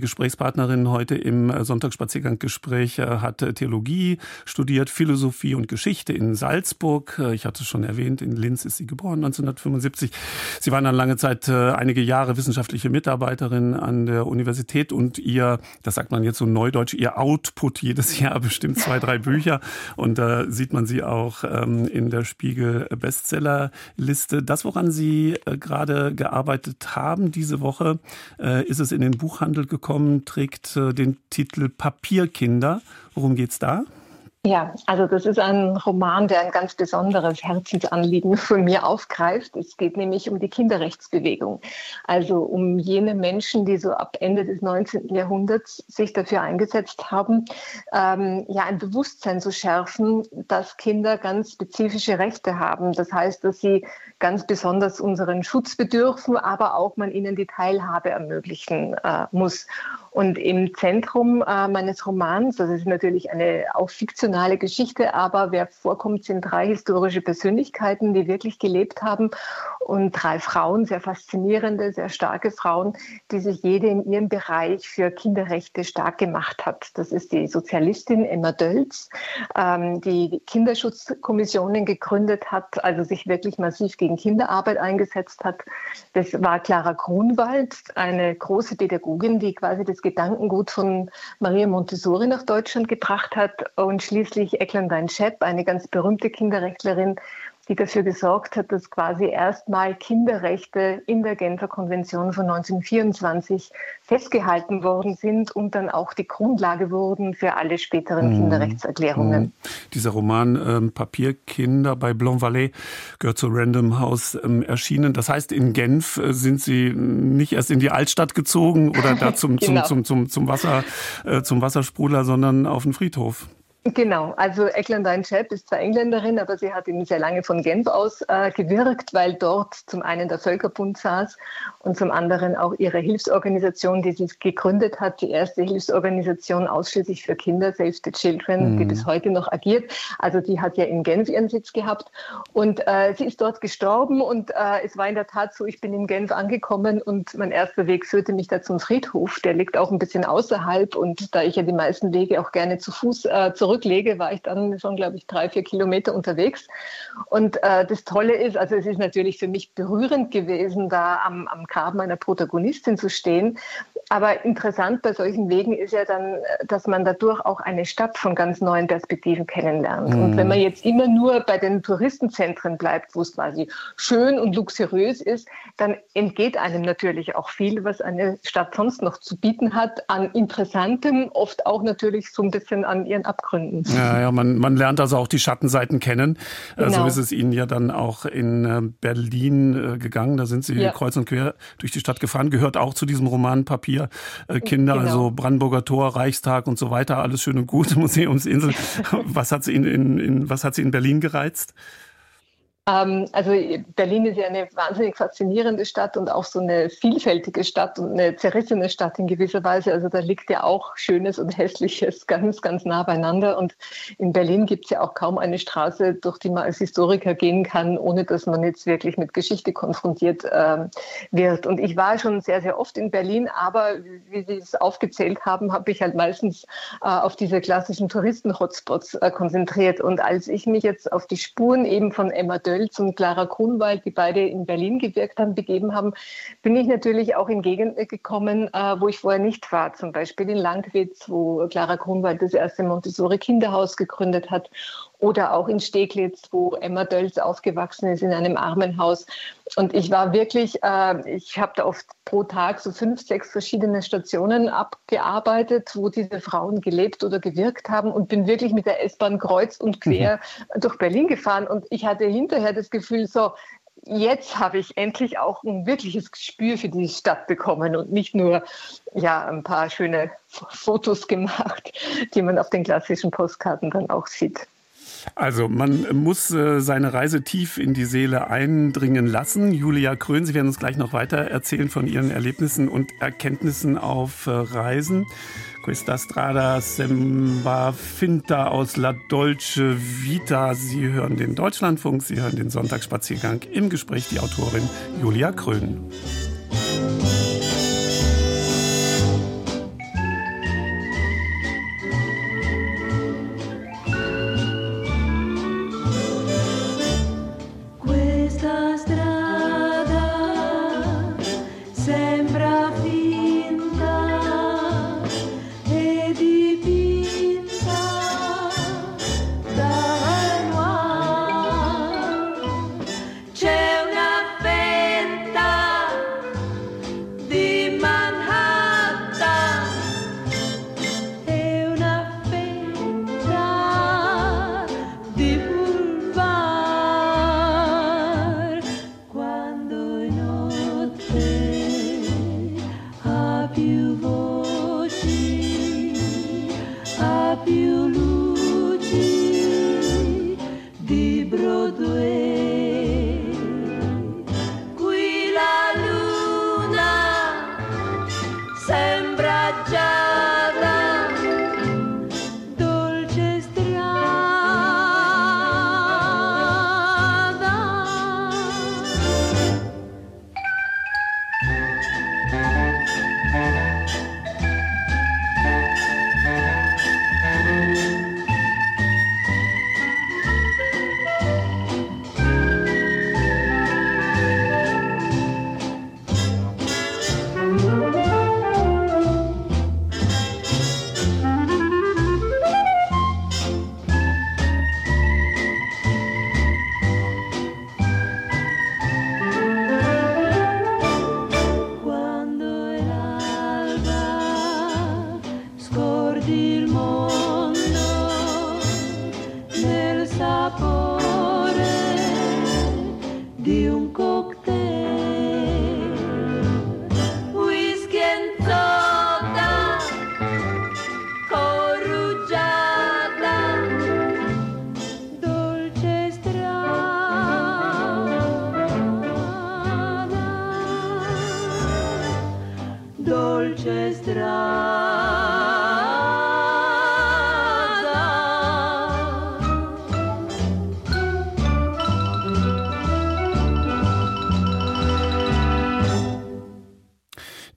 Gesprächspartnerin heute im äh, Sonntagsspaziergang-Gespräch, äh, hat äh, Theologie studiert, Philosophie und Geschichte in Salzburg. Ich hatte es schon erwähnt, in Linz ist sie geboren, 1975. Sie waren dann lange Zeit einige Jahre wissenschaftliche Mitarbeiterin an der Universität und ihr, das sagt man jetzt so neu Neudeutsch ihr Output jedes Jahr bestimmt zwei, drei Bücher. Und da sieht man sie auch ähm, in der Spiegel Bestsellerliste. Das, woran Sie gerade gearbeitet haben diese Woche, ist es in den Buchhandel gekommen, trägt äh, den Titel Papierkinder. Worum geht's da? Ja, also das ist ein Roman, der ein ganz besonderes Herzensanliegen von mir aufgreift. Es geht nämlich um die Kinderrechtsbewegung, also um jene Menschen, die so ab Ende des 19. Jahrhunderts sich dafür eingesetzt haben, ähm, ja ein Bewusstsein zu schärfen, dass Kinder ganz spezifische Rechte haben. Das heißt, dass sie ganz besonders unseren Schutz bedürfen, aber auch man ihnen die Teilhabe ermöglichen äh, muss. Und im Zentrum äh, meines Romans, das ist natürlich eine auch fiktionale Geschichte, aber wer vorkommt, sind drei historische Persönlichkeiten, die wirklich gelebt haben und drei Frauen, sehr faszinierende, sehr starke Frauen, die sich jede in ihrem Bereich für Kinderrechte stark gemacht hat. Das ist die Sozialistin Emma Dölz, ähm, die Kinderschutzkommissionen gegründet hat, also sich wirklich massiv gegen Kinderarbeit eingesetzt hat. Das war Clara Grunwald, eine große Pädagogin, die quasi das Gedankengut von Maria Montessori nach Deutschland gebracht hat. Und schließlich Ecklendein Schepp, eine ganz berühmte Kinderrechtlerin, die dafür gesorgt hat, dass quasi erstmal Kinderrechte in der Genfer Konvention von 1924 festgehalten worden sind und dann auch die Grundlage wurden für alle späteren mhm. Kinderrechtserklärungen. Mhm. Dieser Roman ähm, Papierkinder bei Blanc-Vallée gehört zu Random House ähm, erschienen. Das heißt, in Genf äh, sind Sie nicht erst in die Altstadt gezogen oder da zum, genau. zum, zum, zum, zum, Wasser, äh, zum Wassersprudler, sondern auf den Friedhof. Genau, also Ecklandine Chap ist zwar Engländerin, aber sie hat eben sehr lange von Genf aus äh, gewirkt, weil dort zum einen der Völkerbund saß und zum anderen auch ihre Hilfsorganisation, die sie gegründet hat, die erste Hilfsorganisation ausschließlich für Kinder, Save the Children, mhm. die bis heute noch agiert. Also die hat ja in Genf ihren Sitz gehabt und äh, sie ist dort gestorben und äh, es war in der Tat so, ich bin in Genf angekommen und mein erster Weg führte mich da zum Friedhof. Der liegt auch ein bisschen außerhalb und da ich ja die meisten Wege auch gerne zu Fuß äh, zurück zurücklege, war ich dann schon, glaube ich, drei, vier Kilometer unterwegs. Und äh, das Tolle ist, also es ist natürlich für mich berührend gewesen, da am, am Grab meiner Protagonistin zu stehen. Aber interessant bei solchen Wegen ist ja dann, dass man dadurch auch eine Stadt von ganz neuen Perspektiven kennenlernt. Mhm. Und wenn man jetzt immer nur bei den Touristenzentren bleibt, wo es quasi schön und luxuriös ist, dann entgeht einem natürlich auch viel, was eine Stadt sonst noch zu bieten hat, an Interessantem, oft auch natürlich so ein bisschen an ihren Abgründen. Ja, ja, man, man lernt also auch die Schattenseiten kennen. Äh, genau. So ist es Ihnen ja dann auch in äh, Berlin äh, gegangen. Da sind Sie ja. kreuz und quer durch die Stadt gefahren. Gehört auch zu diesem Roman Papier Kinder, genau. also Brandenburger Tor, Reichstag und so weiter. Alles schön und gut, Museumsinsel. was hat Sie in, in, in, was hat Sie in Berlin gereizt? Ähm, also Berlin ist ja eine wahnsinnig faszinierende Stadt und auch so eine vielfältige Stadt und eine zerrissene Stadt in gewisser Weise. Also da liegt ja auch Schönes und Hässliches ganz, ganz nah beieinander. Und in Berlin gibt es ja auch kaum eine Straße, durch die man als Historiker gehen kann, ohne dass man jetzt wirklich mit Geschichte konfrontiert äh, wird. Und ich war schon sehr, sehr oft in Berlin, aber wie Sie es aufgezählt haben, habe ich halt meistens äh, auf diese klassischen Touristen-Hotspots äh, konzentriert. Und als ich mich jetzt auf die Spuren eben von Emma Dölz und Clara Grunwald, die beide in Berlin gewirkt haben, begeben haben, bin ich natürlich auch in Gegenden gekommen, äh, wo ich vorher nicht war. Zum Beispiel in Langwitz, wo Clara Grunwald das erste Montessori-Kinderhaus gegründet hat oder auch in Steglitz, wo Emma Dölz aufgewachsen ist in einem Armenhaus. Und ich war wirklich, äh, ich habe da oft pro Tag so fünf, sechs verschiedene Stationen abgearbeitet, wo diese Frauen gelebt oder gewirkt haben und bin wirklich mit der S-Bahn kreuz und quer mhm. durch Berlin gefahren. Und ich hatte hinterher das Gefühl, so, jetzt habe ich endlich auch ein wirkliches Gespür für die Stadt bekommen und nicht nur ja, ein paar schöne Fotos gemacht, die man auf den klassischen Postkarten dann auch sieht. Also man muss äh, seine Reise tief in die Seele eindringen lassen. Julia Krön, Sie werden uns gleich noch weiter erzählen von Ihren Erlebnissen und Erkenntnissen auf äh, Reisen. Questa strada sembra finta aus La Dolce Vita. Sie hören den Deutschlandfunk, Sie hören den Sonntagsspaziergang im Gespräch die Autorin Julia Krön.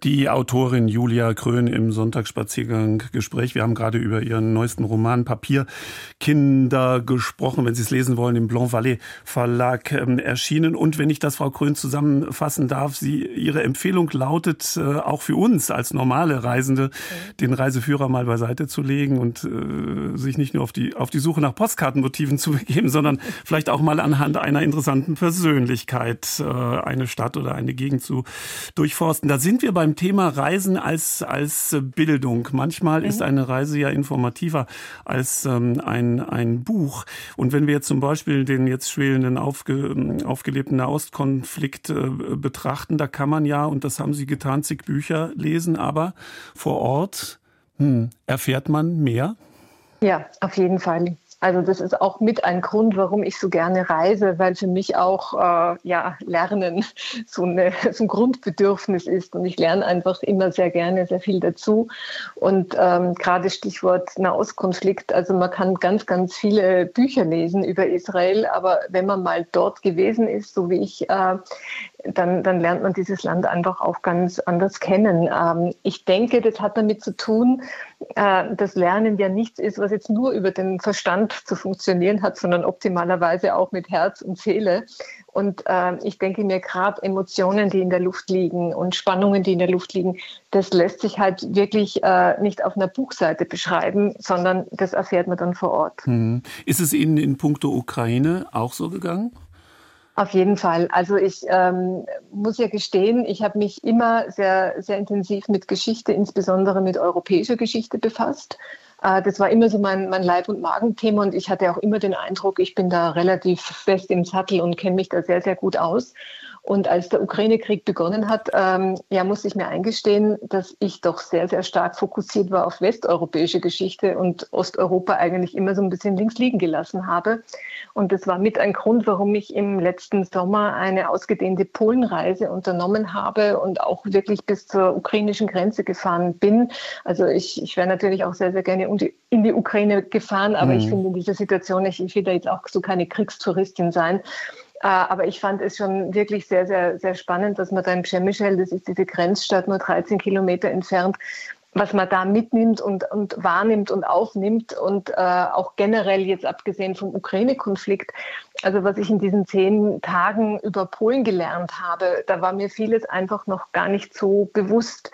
Die Autorin Julia Krön im Sonntagsspaziergang Gespräch. Wir haben gerade über ihren neuesten Roman Papierkinder gesprochen, wenn Sie es lesen wollen, im Blanc Vallée Verlag ähm, erschienen. Und wenn ich das, Frau Krön, zusammenfassen darf, Sie, Ihre Empfehlung lautet, äh, auch für uns als normale Reisende, okay. den Reiseführer mal beiseite zu legen und äh, sich nicht nur auf die, auf die Suche nach Postkartenmotiven zu begeben, sondern vielleicht auch mal anhand einer interessanten Persönlichkeit äh, eine Stadt oder eine Gegend zu durchforsten. Da sind wir beim beim Thema Reisen als, als Bildung. Manchmal mhm. ist eine Reise ja informativer als ähm, ein, ein Buch. Und wenn wir jetzt zum Beispiel den jetzt schwelenden aufge, aufgelebten Nahostkonflikt äh, betrachten, da kann man ja, und das haben Sie getan, zig Bücher lesen, aber vor Ort hm, erfährt man mehr? Ja, auf jeden Fall. Also das ist auch mit ein Grund, warum ich so gerne reise, weil für mich auch äh, ja, Lernen so, eine, so ein Grundbedürfnis ist. Und ich lerne einfach immer sehr gerne sehr viel dazu. Und ähm, gerade Stichwort Nahostkonflikt, also man kann ganz, ganz viele Bücher lesen über Israel, aber wenn man mal dort gewesen ist, so wie ich, äh, dann, dann lernt man dieses Land einfach auch ganz anders kennen. Ähm, ich denke, das hat damit zu tun, äh, dass Lernen ja nichts ist, was jetzt nur über den Verstand zu funktionieren hat, sondern optimalerweise auch mit Herz und Seele. Und äh, ich denke mir gerade Emotionen, die in der Luft liegen und Spannungen, die in der Luft liegen, das lässt sich halt wirklich äh, nicht auf einer Buchseite beschreiben, sondern das erfährt man dann vor Ort. Hm. Ist es Ihnen in puncto Ukraine auch so gegangen? Auf jeden Fall. Also ich ähm, muss ja gestehen, ich habe mich immer sehr, sehr intensiv mit Geschichte, insbesondere mit europäischer Geschichte befasst. Äh, das war immer so mein, mein Leib- und Magenthema und ich hatte auch immer den Eindruck, ich bin da relativ fest im Sattel und kenne mich da sehr, sehr gut aus. Und als der Ukraine-Krieg begonnen hat, ähm, ja, musste ich mir eingestehen, dass ich doch sehr, sehr stark fokussiert war auf westeuropäische Geschichte und Osteuropa eigentlich immer so ein bisschen links liegen gelassen habe. Und das war mit ein Grund, warum ich im letzten Sommer eine ausgedehnte Polenreise unternommen habe und auch wirklich bis zur ukrainischen Grenze gefahren bin. Also ich, ich wäre natürlich auch sehr, sehr gerne in die Ukraine gefahren, aber mhm. ich finde in dieser Situation, ich, ich will da jetzt auch so keine Kriegstouristin sein. Äh, aber ich fand es schon wirklich sehr, sehr, sehr spannend, dass man da in Przemyśl, das ist diese Grenzstadt nur 13 Kilometer entfernt, was man da mitnimmt und, und wahrnimmt und aufnimmt und äh, auch generell jetzt abgesehen vom Ukraine-Konflikt, also was ich in diesen zehn Tagen über Polen gelernt habe, da war mir vieles einfach noch gar nicht so bewusst,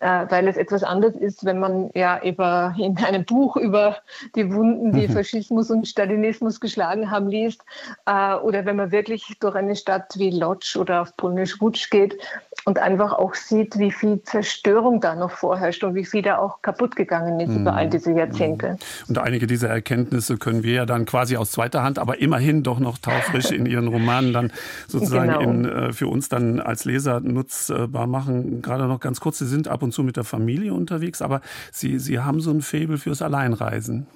äh, weil es etwas anderes ist, wenn man ja über, in einem Buch über die Wunden, die mhm. Faschismus und Stalinismus geschlagen haben, liest, äh, oder wenn man wirklich durch eine Stadt wie Lodz oder auf Polnisch Wutsch geht und einfach auch sieht, wie viel Zerstörung da noch vorherrscht und wie viel da auch kaputt gegangen ist mhm. über all diese Jahrzehnte. Mhm. Und einige dieser Erkenntnisse können wir ja dann quasi aus zweiter Hand, aber immerhin doch noch taufrisch in Ihren Romanen dann sozusagen genau. in, äh, für uns dann als Leser nutzbar machen. Gerade noch ganz kurz, Sie sind ab und zu mit der Familie unterwegs, aber Sie, Sie haben so ein Faible fürs Alleinreisen.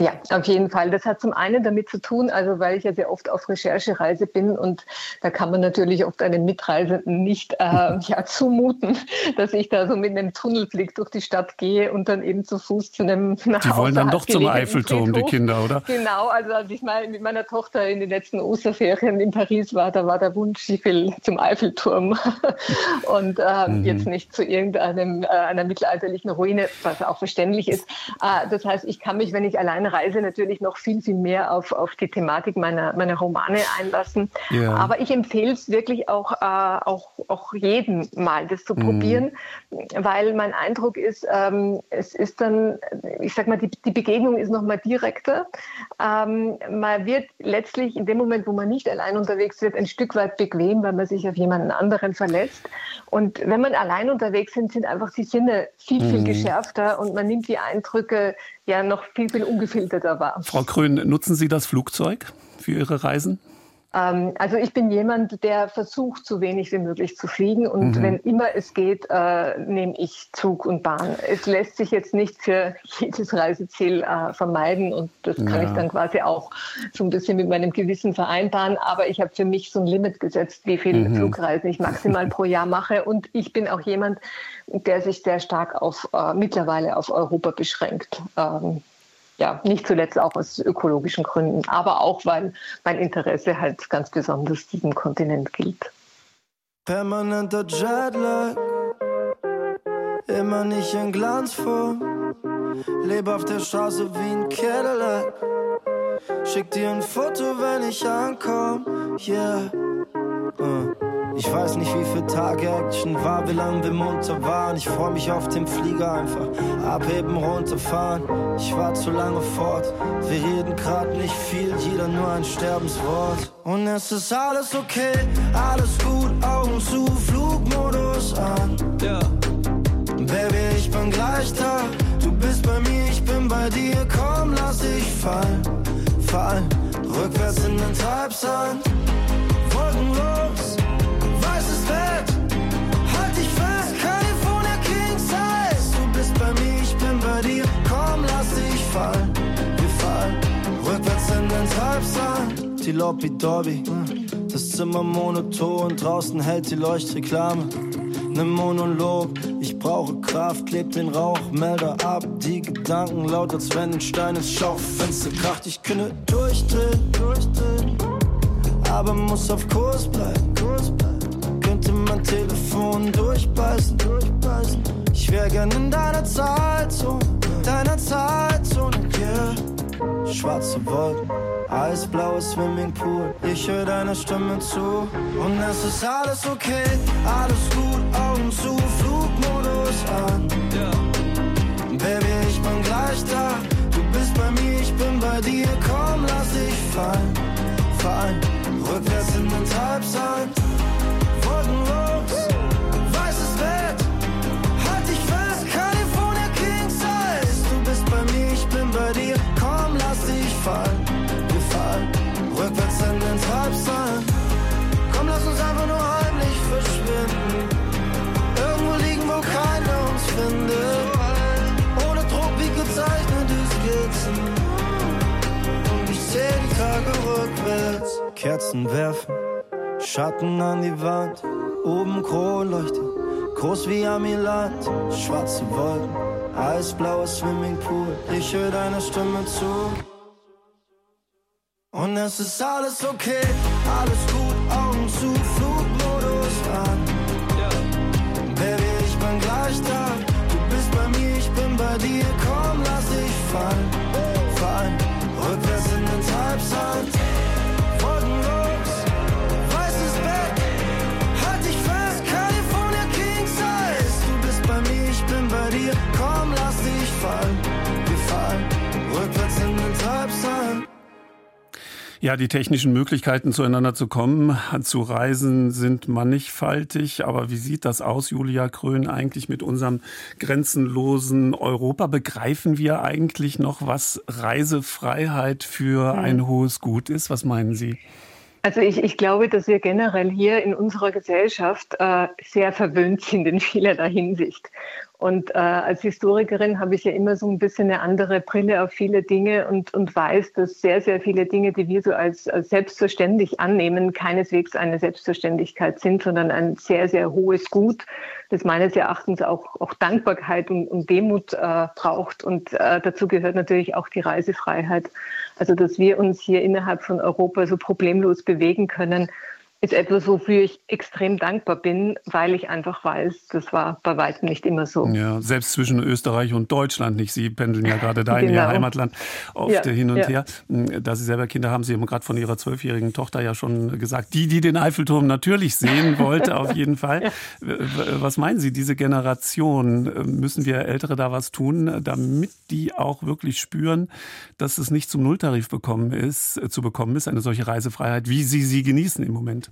Ja, auf jeden Fall. Das hat zum einen damit zu tun, also weil ich ja sehr oft auf Recherchereise bin und da kann man natürlich oft einem Mitreisenden nicht äh, ja, zumuten, dass ich da so mit einem Tunnelblick durch die Stadt gehe und dann eben zu Fuß zu einem nach Die wollen dann doch zum Eiffelturm, die Kinder, oder? Genau, also als ich mal mit meiner Tochter in den letzten Osterferien in Paris war, da war der Wunsch, ich will zum Eiffelturm und äh, mhm. jetzt nicht zu irgendeinem äh, einer mittelalterlichen Ruine, was auch verständlich ist. Äh, das heißt, ich kann mich, wenn ich alleine Reise natürlich noch viel, viel mehr auf, auf die Thematik meiner, meiner Romane einlassen. Ja. Aber ich empfehle es wirklich auch, äh, auch, auch jedem mal, das zu mhm. probieren, weil mein Eindruck ist, ähm, es ist dann, ich sag mal, die, die Begegnung ist noch mal direkter. Ähm, man wird letztlich in dem Moment, wo man nicht allein unterwegs wird, ein Stück weit bequem, weil man sich auf jemanden anderen verletzt. Und wenn man allein unterwegs sind, sind einfach die Sinne viel, viel mhm. geschärfter und man nimmt die Eindrücke ja noch viel, viel ungefilterter wahr. Frau Krön, nutzen Sie das Flugzeug für Ihre Reisen? Ähm, also ich bin jemand, der versucht, so wenig wie möglich zu fliegen und mhm. wenn immer es geht, äh, nehme ich Zug und Bahn. Es lässt sich jetzt nicht für jedes Reiseziel äh, vermeiden und das kann ja. ich dann quasi auch so ein bisschen mit meinem Gewissen vereinbaren. Aber ich habe für mich so ein Limit gesetzt, wie viele mhm. Flugreisen ich maximal pro Jahr mache und ich bin auch jemand, der sich sehr stark auf äh, mittlerweile auf Europa beschränkt. Ähm, ja, nicht zuletzt auch aus ökologischen Gründen, aber auch, weil mein Interesse halt ganz besonders diesem Kontinent gilt. Permanenter Jetlag, immer nicht in Glanzform, lebe auf der Straße wie ein Cadillac, schick dir ein Foto, wenn ich ankomm, yeah. Uh. Ich weiß nicht, wie viel Tage Action war, wie lange wir munter waren. Ich freu mich auf den Flieger einfach. Abheben, runterfahren. Ich war zu lange fort. Wir reden grad nicht viel, jeder nur ein Sterbenswort. Und es ist alles okay, alles gut, Augen zu, Flugmodus an. Ja. Baby, ich bin gleich da. Du bist bei mir, ich bin bei dir. Komm, lass dich fallen, fallen. Rückwärts in den Treibsand. Wolkenlos Bett. Halt dich fest, California King Size. Du bist bei mir, ich bin bei dir. Komm, lass dich fallen. Wir fallen rückwärts Lobby-Dobby. Das Zimmer monoton, draußen hält die Leuchtreklame. Ne Monolog, ich brauche Kraft, kleb den Rauchmelder ab. Die Gedanken laut, als wenn ein Stein ins Schaufenster kracht. Ich könnte durchdrehen, durchdrehen, aber muss auf Kurs bleiben, Kurs bleiben. Telefon durchbeißen, durchbeißen. Ich wär gern in deiner Zeitzone, deiner Zeitzone, yeah. Schwarze Wolken eisblaues Swimmingpool. Ich höre deiner Stimme zu und es ist alles okay, alles gut, Augen zu, Flugmodus an. Baby, ich bin gleich da. Du bist bei mir, ich bin bei dir. Komm, lass dich fallen, fallen. Rückwärts in den Treibsand, wolkenlos, weißes findet. Ohne Druck wie gezeichnete Skizzen. Und ich seh die Tage rückwärts. Kerzen werfen, Schatten an die Wand. Oben Kronleuchter, groß wie Amiland. Schwarze Wolken, eisblauer Swimmingpool. Ich höre deiner Stimme zu. Und es ist alles okay, alles gut, Ja, die technischen Möglichkeiten zueinander zu kommen, zu reisen, sind mannigfaltig. Aber wie sieht das aus, Julia Krön, eigentlich mit unserem grenzenlosen Europa? Begreifen wir eigentlich noch, was Reisefreiheit für ein hohes Gut ist? Was meinen Sie? Also ich, ich glaube, dass wir generell hier in unserer Gesellschaft äh, sehr verwöhnt sind in vielerlei Hinsicht. Und äh, als Historikerin habe ich ja immer so ein bisschen eine andere Brille auf viele Dinge und, und weiß, dass sehr, sehr viele Dinge, die wir so als, als selbstverständlich annehmen, keineswegs eine Selbstverständlichkeit sind, sondern ein sehr, sehr hohes Gut, das meines Erachtens auch, auch Dankbarkeit und, und Demut äh, braucht. Und äh, dazu gehört natürlich auch die Reisefreiheit. Also dass wir uns hier innerhalb von Europa so problemlos bewegen können ist etwas, wofür ich extrem dankbar bin, weil ich einfach weiß, das war bei weitem nicht immer so. Ja, selbst zwischen Österreich und Deutschland nicht. Sie pendeln ja gerade da genau. in Ihr genau. Heimatland oft ja, hin und ja. her. Hm, da Sie selber Kinder haben, Sie haben gerade von Ihrer zwölfjährigen Tochter ja schon gesagt, die, die den Eiffelturm natürlich sehen wollte, auf jeden Fall. Ja. Was meinen Sie, diese Generation, müssen wir Ältere da was tun, damit die auch wirklich spüren, dass es nicht zum Nulltarif bekommen ist, zu bekommen ist, eine solche Reisefreiheit, wie Sie sie genießen im Moment?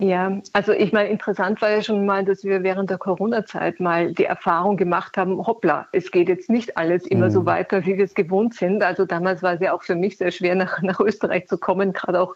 Ja, also ich meine, interessant war ja schon mal, dass wir während der Corona-Zeit mal die Erfahrung gemacht haben, hoppla, es geht jetzt nicht alles immer mhm. so weiter, wie wir es gewohnt sind. Also damals war es ja auch für mich sehr schwer, nach, nach Österreich zu kommen, gerade auch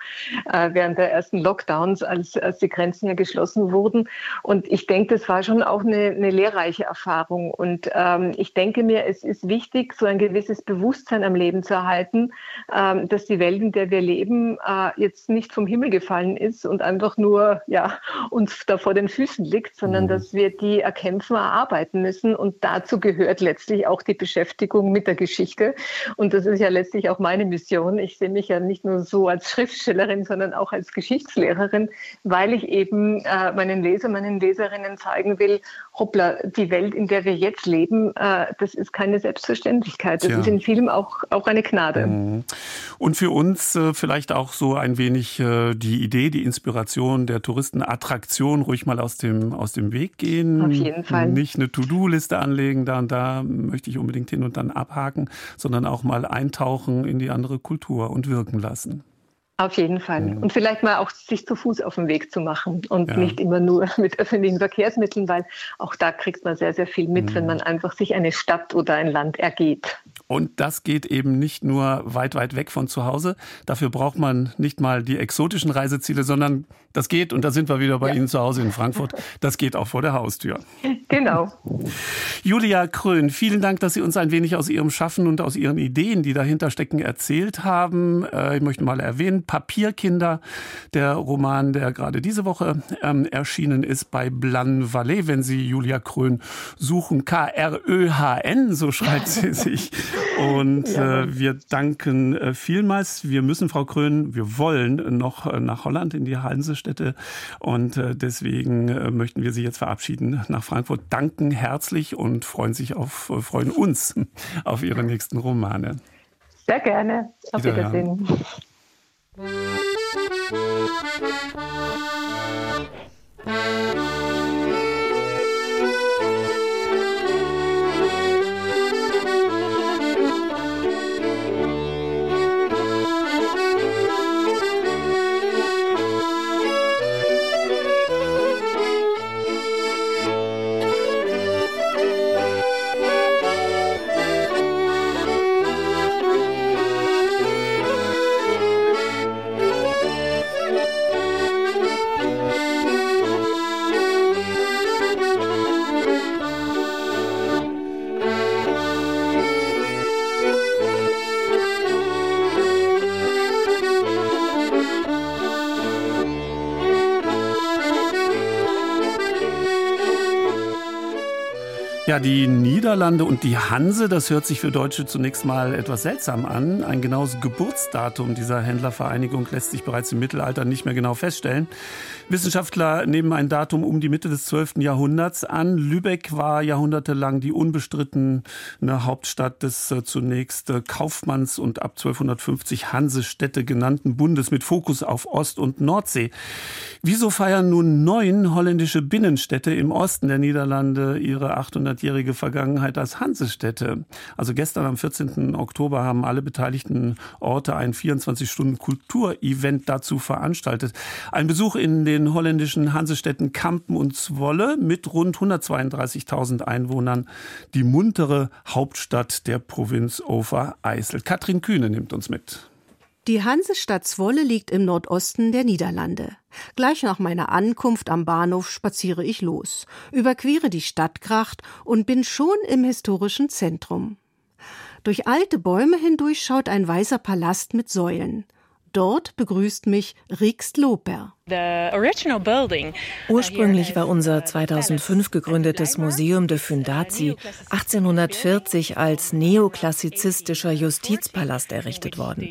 äh, während der ersten Lockdowns, als, als die Grenzen ja geschlossen wurden. Und ich denke, das war schon auch eine, eine lehrreiche Erfahrung. Und ähm, ich denke mir, es ist wichtig, so ein gewisses Bewusstsein am Leben zu erhalten, ähm, dass die Welt, in der wir leben, äh, jetzt nicht vom Himmel gefallen ist und einfach nur ja, uns da vor den Füßen liegt, sondern mhm. dass wir die erkämpfen, erarbeiten müssen. Und dazu gehört letztlich auch die Beschäftigung mit der Geschichte. Und das ist ja letztlich auch meine Mission. Ich sehe mich ja nicht nur so als Schriftstellerin, sondern auch als Geschichtslehrerin, weil ich eben äh, meinen Leser, meinen Leserinnen zeigen will, hoppla, die Welt, in der wir jetzt leben, äh, das ist keine Selbstverständlichkeit. Das Tja. ist in vielem auch, auch eine Gnade. Mhm. Und für uns äh, vielleicht auch so ein wenig äh, die Idee, die Inspiration der Touristenattraktion ruhig mal aus dem, aus dem Weg gehen. Auf jeden Fall. Nicht eine To-Do-Liste anlegen, da und da möchte ich unbedingt hin und dann abhaken, sondern auch mal eintauchen in die andere Kultur und wirken lassen. Auf jeden Fall. Mhm. Und vielleicht mal auch sich zu Fuß auf den Weg zu machen und ja. nicht immer nur mit öffentlichen Verkehrsmitteln, weil auch da kriegt man sehr, sehr viel mit, mhm. wenn man einfach sich eine Stadt oder ein Land ergeht. Und das geht eben nicht nur weit, weit weg von zu Hause. Dafür braucht man nicht mal die exotischen Reiseziele, sondern das geht, und da sind wir wieder bei ja. Ihnen zu Hause in Frankfurt, das geht auch vor der Haustür. Genau. Julia Krön, vielen Dank, dass Sie uns ein wenig aus Ihrem Schaffen und aus Ihren Ideen, die dahinter stecken, erzählt haben. Äh, ich möchte mal erwähnen, Papierkinder, der Roman, der gerade diese Woche ähm, erschienen ist bei Blan Valley, wenn Sie Julia Krön suchen. K-R-Ö-H-N, so schreibt sie sich. Und äh, wir danken äh, vielmals. Wir müssen, Frau Krön, wir wollen noch äh, nach Holland in die Hansestätte. Und äh, deswegen äh, möchten wir Sie jetzt verabschieden nach Frankfurt. Danken herzlich und freuen sich auf, äh, freuen uns auf Ihre nächsten Romane. Sehr gerne. Auf Wiedersehen. Thank you. Ja, die Niederlande und die Hanse, das hört sich für Deutsche zunächst mal etwas seltsam an. Ein genaues Geburtsdatum dieser Händlervereinigung lässt sich bereits im Mittelalter nicht mehr genau feststellen. Wissenschaftler nehmen ein Datum um die Mitte des 12. Jahrhunderts an. Lübeck war jahrhundertelang die unbestrittene Hauptstadt des äh, zunächst äh, Kaufmanns- und ab 1250 Hansestädte genannten Bundes mit Fokus auf Ost- und Nordsee. Wieso feiern nun neun holländische Binnenstädte im Osten der Niederlande ihre 800 100-jährige Vergangenheit als Hansestätte. Also gestern am 14. Oktober haben alle beteiligten Orte ein 24-Stunden-Kulturevent dazu veranstaltet. Ein Besuch in den holländischen Hansestädten Kampen und Zwolle mit rund 132.000 Einwohnern. Die muntere Hauptstadt der Provinz Overijssel. Katrin Kühne nimmt uns mit. Die Hansestadt Zwolle liegt im Nordosten der Niederlande. Gleich nach meiner Ankunft am Bahnhof spaziere ich los, überquere die Stadtgracht und bin schon im historischen Zentrum. Durch alte Bäume hindurch schaut ein weißer Palast mit Säulen. Dort begrüßt mich Rix Loper. Ursprünglich war unser 2005 gegründetes Museum de Fundazi 1840 als neoklassizistischer Justizpalast errichtet worden.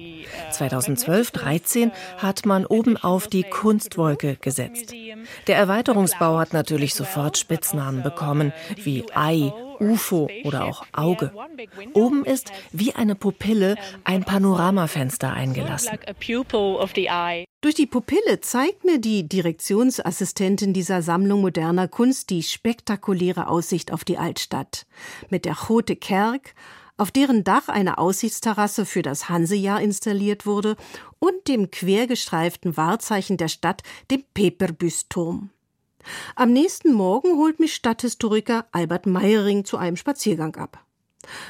2012-13 hat man obenauf die Kunstwolke gesetzt. Der Erweiterungsbau hat natürlich sofort Spitznamen bekommen, wie Ei UFO oder auch Auge. Oben ist wie eine Pupille ein Panoramafenster eingelassen. Durch die Pupille zeigt mir die Direktionsassistentin dieser Sammlung moderner Kunst die spektakuläre Aussicht auf die Altstadt. Mit der Chote Kerk, auf deren Dach eine Aussichtsterrasse für das Hansejahr installiert wurde, und dem quergestreiften Wahrzeichen der Stadt, dem Peperbüsturm. Am nächsten Morgen holt mich Stadthistoriker Albert Meiering zu einem Spaziergang ab.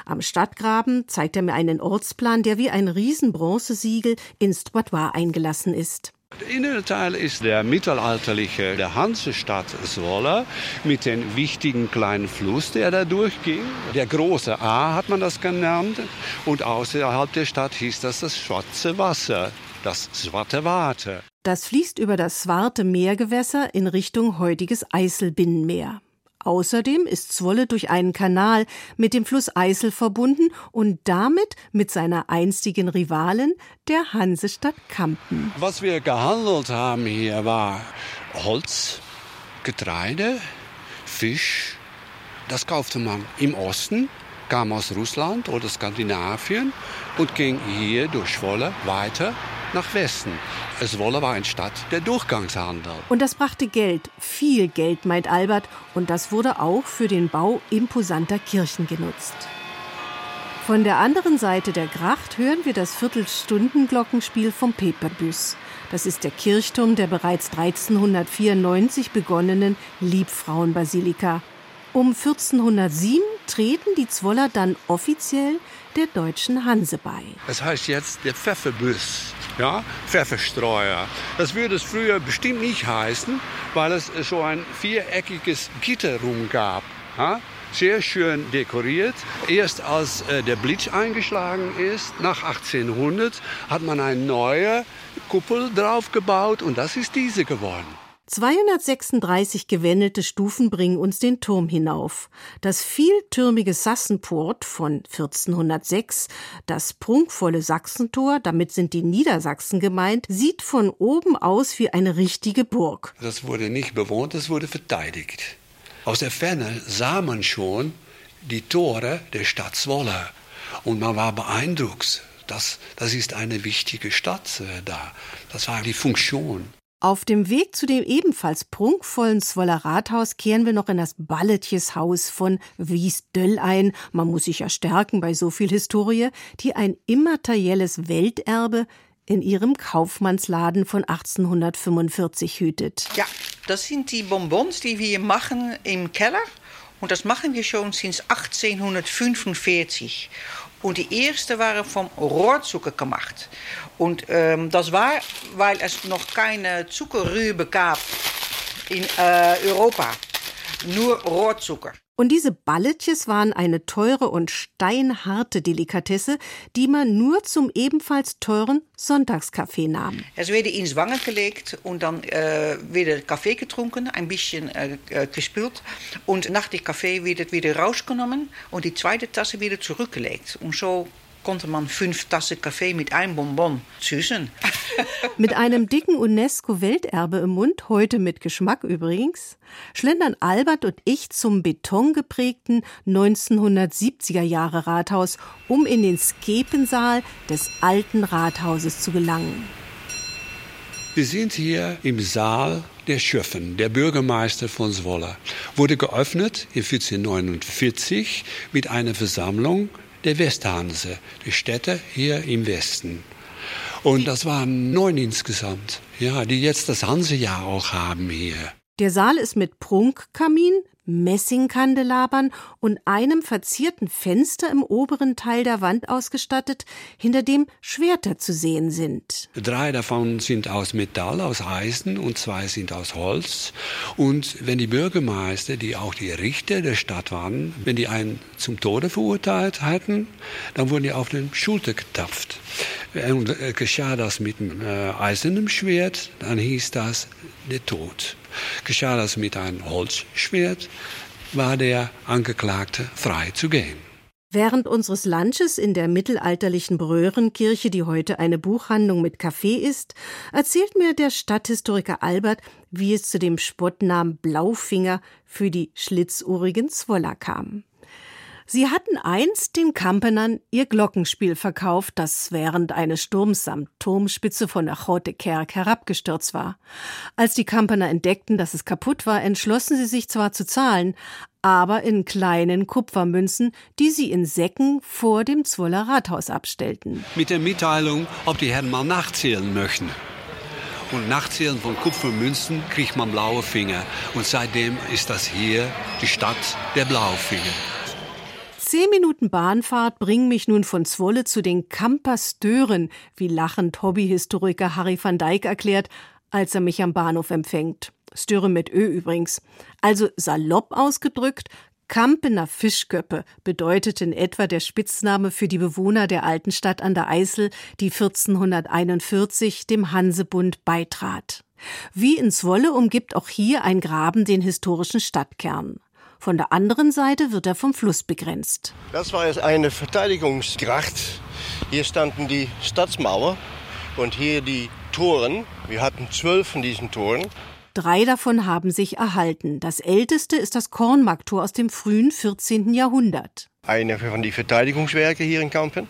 Am Stadtgraben zeigt er mir einen Ortsplan, der wie ein Riesenbronzesiegel ins Trottoir eingelassen ist. Der innere Teil ist der mittelalterliche der Hansestadt Zwolle mit dem wichtigen kleinen Fluss, der da durchging. Der große A hat man das genannt und außerhalb der Stadt hieß das das Schwarze Wasser, das Zwarte Warte. Das fließt über das Swarte Meergewässer in Richtung heutiges Eiselbinnenmeer. Außerdem ist Zwolle durch einen Kanal mit dem Fluss Eisel verbunden und damit mit seiner einstigen Rivalin, der Hansestadt Kampen. Was wir gehandelt haben hier war Holz, Getreide, Fisch. Das kaufte man im Osten, kam aus Russland oder Skandinavien und ging hier durch Zwolle weiter nach Westen. Zwolle war eine Stadt der Durchgangshandel. Und das brachte Geld, viel Geld, meint Albert, und das wurde auch für den Bau imposanter Kirchen genutzt. Von der anderen Seite der Gracht hören wir das Viertelstundenglockenspiel vom Peperbüs. Das ist der Kirchturm der bereits 1394 begonnenen Liebfrauenbasilika. Um 1407 treten die Zwoller dann offiziell der deutschen Hanse bei. Es heißt jetzt der Pfefferbüs ja, Pfefferstreuer. Das würde es früher bestimmt nicht heißen, weil es so ein viereckiges Gitter rum gab. Ja? sehr schön dekoriert. Erst als äh, der Blitz eingeschlagen ist, nach 1800, hat man eine neue Kuppel drauf gebaut und das ist diese geworden. 236 gewendelte Stufen bringen uns den Turm hinauf. Das vieltürmige Sassenport von 1406, das prunkvolle Sachsentor, damit sind die Niedersachsen gemeint, sieht von oben aus wie eine richtige Burg. Das wurde nicht bewohnt, es wurde verteidigt. Aus der Ferne sah man schon die Tore der Stadt Zwolle und man war beeindruckt. Das, das ist eine wichtige Stadt äh, da. Das war die Funktion. Auf dem Weg zu dem ebenfalls prunkvollen Zwoller Rathaus kehren wir noch in das Balletjeshaus von Wiesdöll ein. Man muss sich ja stärken bei so viel Historie, die ein immaterielles Welterbe in ihrem Kaufmannsladen von 1845 hütet. Ja, das sind die Bonbons, die wir machen im Keller. Und das machen wir schon seit 1845. Und die erste waren vom Rohrzucker gemacht. Und ähm, das war, weil es noch keine Zuckerrübe gab in äh, Europa. Nur Rohrzucker. Und diese Balletjes waren eine teure und steinharte Delikatesse, die man nur zum ebenfalls teuren Sonntagskaffee nahm. Es wurde ins Wangen gelegt und dann äh, wurde Kaffee getrunken, ein bisschen äh gespült. Und nach dem Kaffee wird wieder rausgenommen und die zweite Tasse wieder zurückgelegt. Und so konnte man fünf Tassen Kaffee mit einem Bonbon süßen. Mit einem dicken UNESCO-Welterbe im Mund, heute mit Geschmack übrigens, schlendern Albert und ich zum betongeprägten 1970er Jahre Rathaus, um in den Skepensaal des alten Rathauses zu gelangen. Wir sind hier im Saal der Schöffen, der Bürgermeister von Zwolle. Wurde geöffnet in 1449 mit einer Versammlung der Westhanse, die Städte hier im Westen. Und das waren neun insgesamt, ja, die jetzt das Hansejahr auch haben hier. Der Saal ist mit Prunkkamin, Messingkandelabern und einem verzierten Fenster im oberen Teil der Wand ausgestattet, hinter dem Schwerter zu sehen sind. Drei davon sind aus Metall, aus Eisen und zwei sind aus Holz. Und wenn die Bürgermeister, die auch die Richter der Stadt waren, wenn die einen zum Tode verurteilt hatten, dann wurden die auf den Schulter getapft. Und äh, geschah das mit einem äh, eisernen Schwert, dann hieß das der Tod. Geschah das mit einem Holzschwert, war der Angeklagte frei zu gehen. Während unseres Lunches in der mittelalterlichen Bröhrenkirche, die heute eine Buchhandlung mit Kaffee ist, erzählt mir der Stadthistoriker Albert, wie es zu dem Spottnamen Blaufinger für die schlitzohrigen Zwoller kam. Sie hatten einst den Kampenern ihr Glockenspiel verkauft, das während eines Sturms samt Turmspitze von der Chote Kerk herabgestürzt war. Als die Kampener entdeckten, dass es kaputt war, entschlossen sie sich zwar zu zahlen, aber in kleinen Kupfermünzen, die sie in Säcken vor dem Zwoller Rathaus abstellten. Mit der Mitteilung, ob die Herren mal nachzählen möchten. Und Nachzählen von Kupfermünzen kriegt man blaue Finger. Und seitdem ist das hier die Stadt der Blaufinger. Zehn Minuten Bahnfahrt bringen mich nun von Zwolle zu den Kamperstören, wie lachend Hobbyhistoriker Harry van Dijk erklärt, als er mich am Bahnhof empfängt. Störe mit Ö übrigens. Also salopp ausgedrückt, Kampener Fischköppe bedeutet in etwa der Spitzname für die Bewohner der alten Stadt an der Eisel, die 1441 dem Hansebund beitrat. Wie in Zwolle umgibt auch hier ein Graben den historischen Stadtkern. Von der anderen Seite wird er vom Fluss begrenzt. Das war jetzt eine Verteidigungsgracht. Hier standen die Stadtmauer und hier die Toren. Wir hatten zwölf von diesen Toren. Drei davon haben sich erhalten. Das älteste ist das Kornmarktor aus dem frühen 14. Jahrhundert. Eine von den Verteidigungswerken hier in Kampen.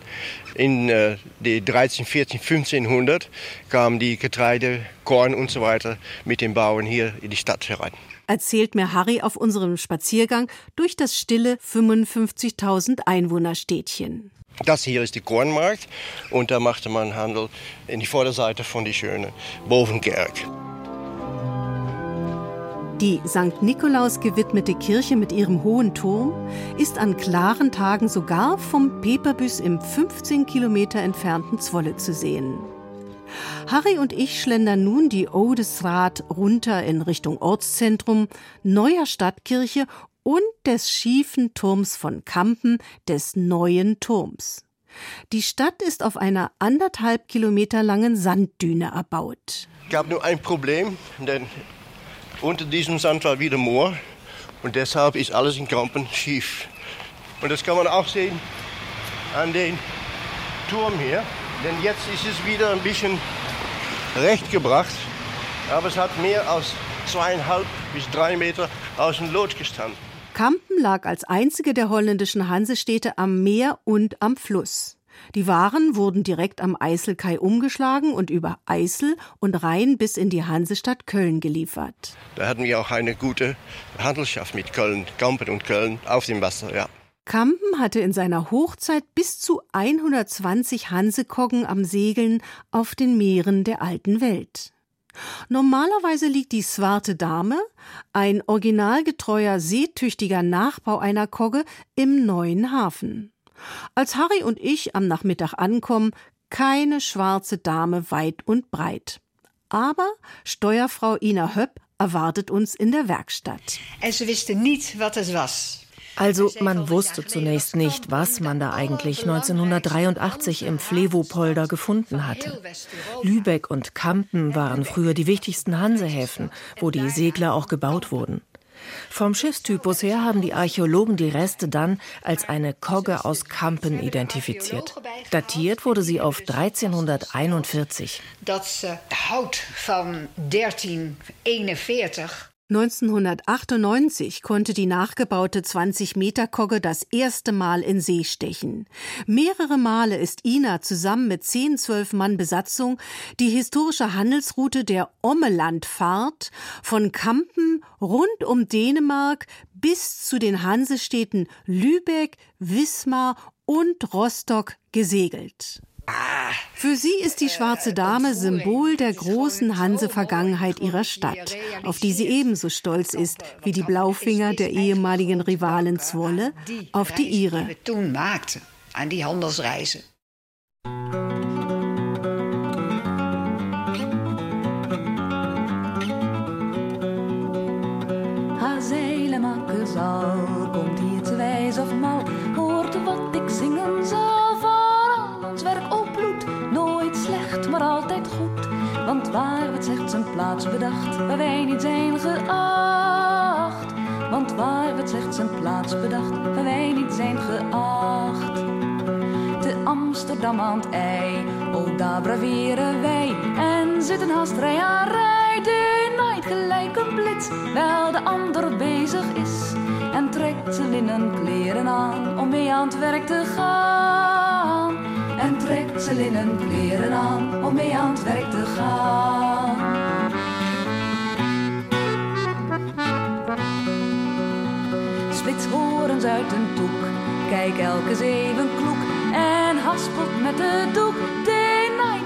In äh, die 13, 14, 1500 kamen die Getreide, Korn und so weiter mit den Bauern hier in die Stadt herein erzählt mir Harry auf unserem Spaziergang durch das stille 55.000 Einwohnerstädtchen. Das hier ist der Kornmarkt und da machte man Handel in die Vorderseite von die schöne Bovenkerk. Die St. Nikolaus gewidmete Kirche mit ihrem hohen Turm ist an klaren Tagen sogar vom Peperbüs im 15 Kilometer entfernten Zwolle zu sehen. Harry und ich schlendern nun die Odesrad runter in Richtung Ortszentrum, neuer Stadtkirche und des schiefen Turms von Kampen, des neuen Turms. Die Stadt ist auf einer anderthalb Kilometer langen Sanddüne erbaut. Es gab nur ein Problem, denn unter diesem Sand war wieder Moor und deshalb ist alles in Kampen schief. Und das kann man auch sehen an den Turm hier, denn jetzt ist es wieder ein bisschen recht gebracht, aber es hat mehr als zweieinhalb bis drei Meter aus dem Lot gestanden. Kampen lag als einzige der holländischen Hansestädte am Meer und am Fluss. Die Waren wurden direkt am Eiselkai umgeschlagen und über Eisel und Rhein bis in die Hansestadt Köln geliefert. Da hatten wir auch eine gute Handelschaft mit Köln, Kampen und Köln auf dem Wasser, ja. Kampen hatte in seiner Hochzeit bis zu 120 Hansekoggen am Segeln auf den Meeren der alten Welt. Normalerweise liegt die Swarte Dame, ein originalgetreuer seetüchtiger Nachbau einer Kogge, im neuen Hafen. Als Harry und ich am Nachmittag ankommen, keine schwarze Dame weit und breit. Aber Steuerfrau Ina Höpp erwartet uns in der Werkstatt. En ze wisten niet wat het was. Also man wusste zunächst nicht, was man da eigentlich 1983 im Flevopolder gefunden hatte. Lübeck und Kampen waren früher die wichtigsten Hansehäfen, wo die Segler auch gebaut wurden. Vom Schiffstypus her haben die Archäologen die Reste dann als eine Kogge aus Kampen identifiziert. Datiert wurde sie auf 1341. Dat uh, hout van 1341 1998 konnte die nachgebaute 20-Meter-Kogge das erste Mal in See stechen. Mehrere Male ist Ina zusammen mit 10, 12 Mann Besatzung die historische Handelsroute der Ommelandfahrt von Kampen rund um Dänemark bis zu den Hansestädten Lübeck, Wismar und Rostock gesegelt. Für sie ist die schwarze Dame Symbol der großen Hanse-Vergangenheit ihrer Stadt, auf die sie ebenso stolz ist wie die Blaufinger der ehemaligen Rivalen Zwolle auf die ihre. An die Handelsreise. Al, waar wordt zegt zijn plaats bedacht, waar wij niet zijn geacht. Want waar wordt zegt zijn plaats bedacht, waar wij niet zijn geacht. Te Amsterdam aan het ei, oh daar braveren wij en zitten haast rij aan rij. De gelijk een blitz, wel de ander bezig is en trekt zijn linnen kleren aan om mee aan het werk te gaan. En trekt zijn linnen kleren aan om mee aan het werk te gaan. Spitshorens uit een toek, kijk elke zeven kloek en haspelt met de doek. De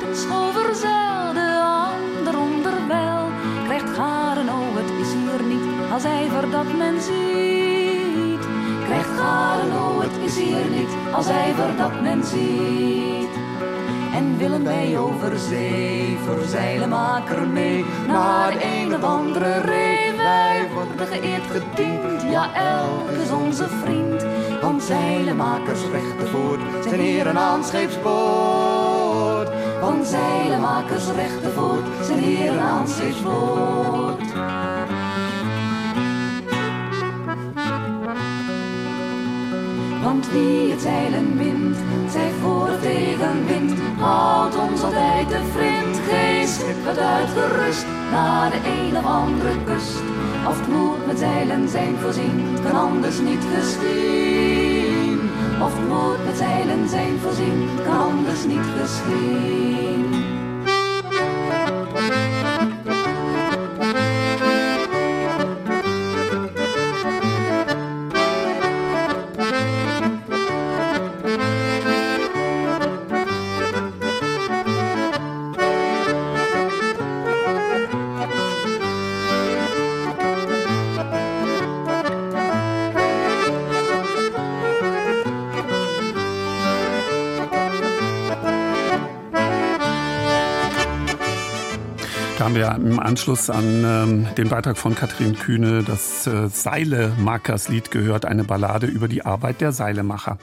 een schoolverzel, de ander onderwel krijgt garen, oh het is hier niet als ijver dat men ziet. Krijgt oh het is hier niet als ijver dat men ziet. En willen wij over zee, maker mee naar een of andere ree. Wij worden geëerd, gediend, ja elk is onze vriend. Want zeilenmakers rechten voort zijn heren aan scheepsboord. Want zeilenmakers rechten voort zijn heren aan scheepsboord. Want wie het zeilen wint, zij voor of tegenwind, houdt ons altijd te vriend. Geen schip wordt uitgerust naar de een of andere kust. Of het moet met zeilen zijn voorzien, het kan anders niet geschieden. Of het moet met zeilen zijn voorzien, het kan anders niet geschieden. Anschluss an ähm, den Beitrag von Katrin Kühne das äh, Seilemakers-Lied gehört, eine Ballade über die Arbeit der Seilemacher.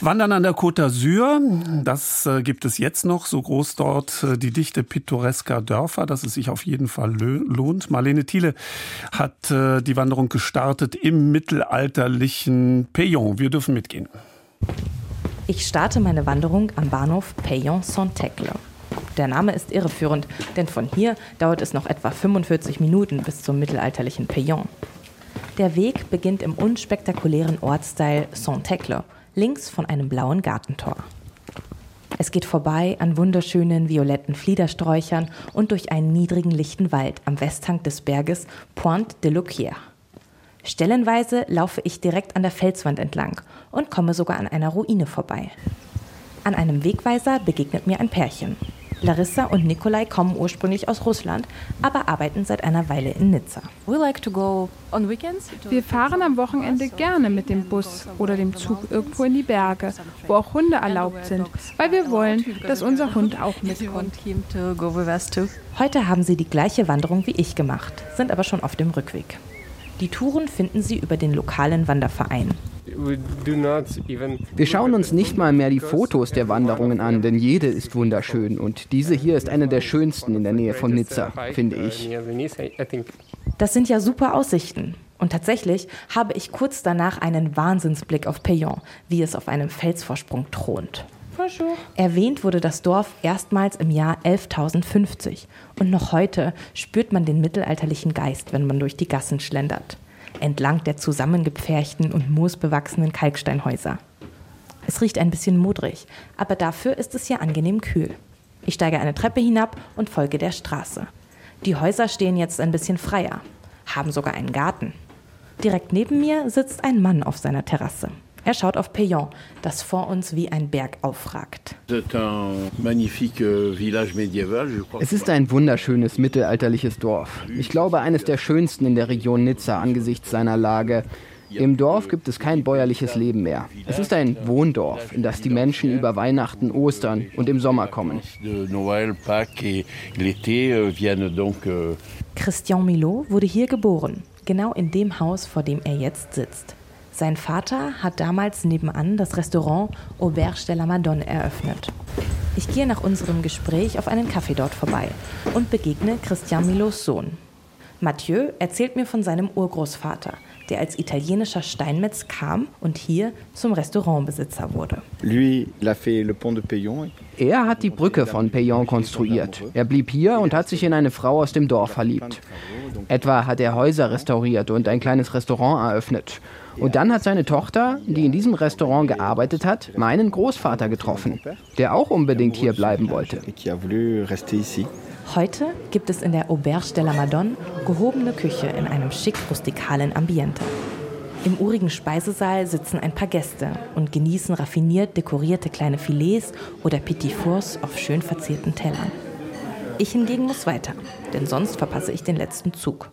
Wandern an der Côte d'Azur, das äh, gibt es jetzt noch, so groß dort äh, die Dichte pittoresker Dörfer, dass es sich auf jeden Fall lohnt. Marlene Thiele hat äh, die Wanderung gestartet im mittelalterlichen Payon. Wir dürfen mitgehen. Ich starte meine Wanderung am Bahnhof Payon-Saint-Tecle. Der Name ist irreführend, denn von hier dauert es noch etwa 45 Minuten bis zum mittelalterlichen Payon. Der Weg beginnt im unspektakulären Ortsteil Saint-Tecle, links von einem blauen Gartentor. Es geht vorbei an wunderschönen violetten Fliedersträuchern und durch einen niedrigen lichten Wald am Westhang des Berges Pointe de Louquière. Stellenweise laufe ich direkt an der Felswand entlang und komme sogar an einer Ruine vorbei. An einem Wegweiser begegnet mir ein Pärchen. Larissa und Nikolai kommen ursprünglich aus Russland, aber arbeiten seit einer Weile in Nizza. Wir fahren am Wochenende gerne mit dem Bus oder dem Zug irgendwo in die Berge, wo auch Hunde erlaubt sind, weil wir wollen, dass unser Hund auch mitkommt. Heute haben sie die gleiche Wanderung wie ich gemacht, sind aber schon auf dem Rückweg. Die Touren finden sie über den lokalen Wanderverein. Wir schauen uns nicht mal mehr die Fotos der Wanderungen an, denn jede ist wunderschön. Und diese hier ist eine der schönsten in der Nähe von Nizza, finde ich. Das sind ja super Aussichten. Und tatsächlich habe ich kurz danach einen Wahnsinnsblick auf Payon, wie es auf einem Felsvorsprung thront. Erwähnt wurde das Dorf erstmals im Jahr 11.050 und noch heute spürt man den mittelalterlichen Geist, wenn man durch die Gassen schlendert entlang der zusammengepferchten und moosbewachsenen Kalksteinhäuser. Es riecht ein bisschen modrig, aber dafür ist es hier angenehm kühl. Ich steige eine Treppe hinab und folge der Straße. Die Häuser stehen jetzt ein bisschen freier, haben sogar einen Garten. Direkt neben mir sitzt ein Mann auf seiner Terrasse. Er schaut auf Payon, das vor uns wie ein Berg aufragt. Euh, es ist ein wunderschönes mittelalterliches Dorf. Ich glaube, eines der schönsten in der Region Nizza angesichts seiner Lage. Im Dorf gibt es kein bäuerliches Leben mehr. Es ist ein Wohndorf, in das die Menschen über Weihnachten, Ostern und im Sommer kommen. Euh, euh, Christian Milot wurde hier geboren, genau in dem Haus, vor dem er jetzt sitzt. Sein Vater hat damals nebenan das Restaurant Auberge de la Madone eröffnet. Ich gehe nach unserem Gespräch auf einen Kaffee dort vorbei und begegne Christian Milos Sohn. Mathieu erzählt mir von seinem Urgroßvater, der als italienischer Steinmetz kam und hier zum Restaurantbesitzer wurde. Er hat die Brücke von Payon konstruiert. Er blieb hier und hat sich in eine Frau aus dem Dorf verliebt. Etwa hat er Häuser restauriert und ein kleines Restaurant eröffnet. Und dann hat seine Tochter, die in diesem Restaurant gearbeitet hat, meinen Großvater getroffen, der auch unbedingt hier bleiben wollte. Heute gibt es in der Auberge de la Madone gehobene Küche in einem schick rustikalen Ambiente. Im urigen Speisesaal sitzen ein paar Gäste und genießen raffiniert dekorierte kleine Filets oder Petit Fours auf schön verzierten Tellern. Ich hingegen muss weiter, denn sonst verpasse ich den letzten Zug.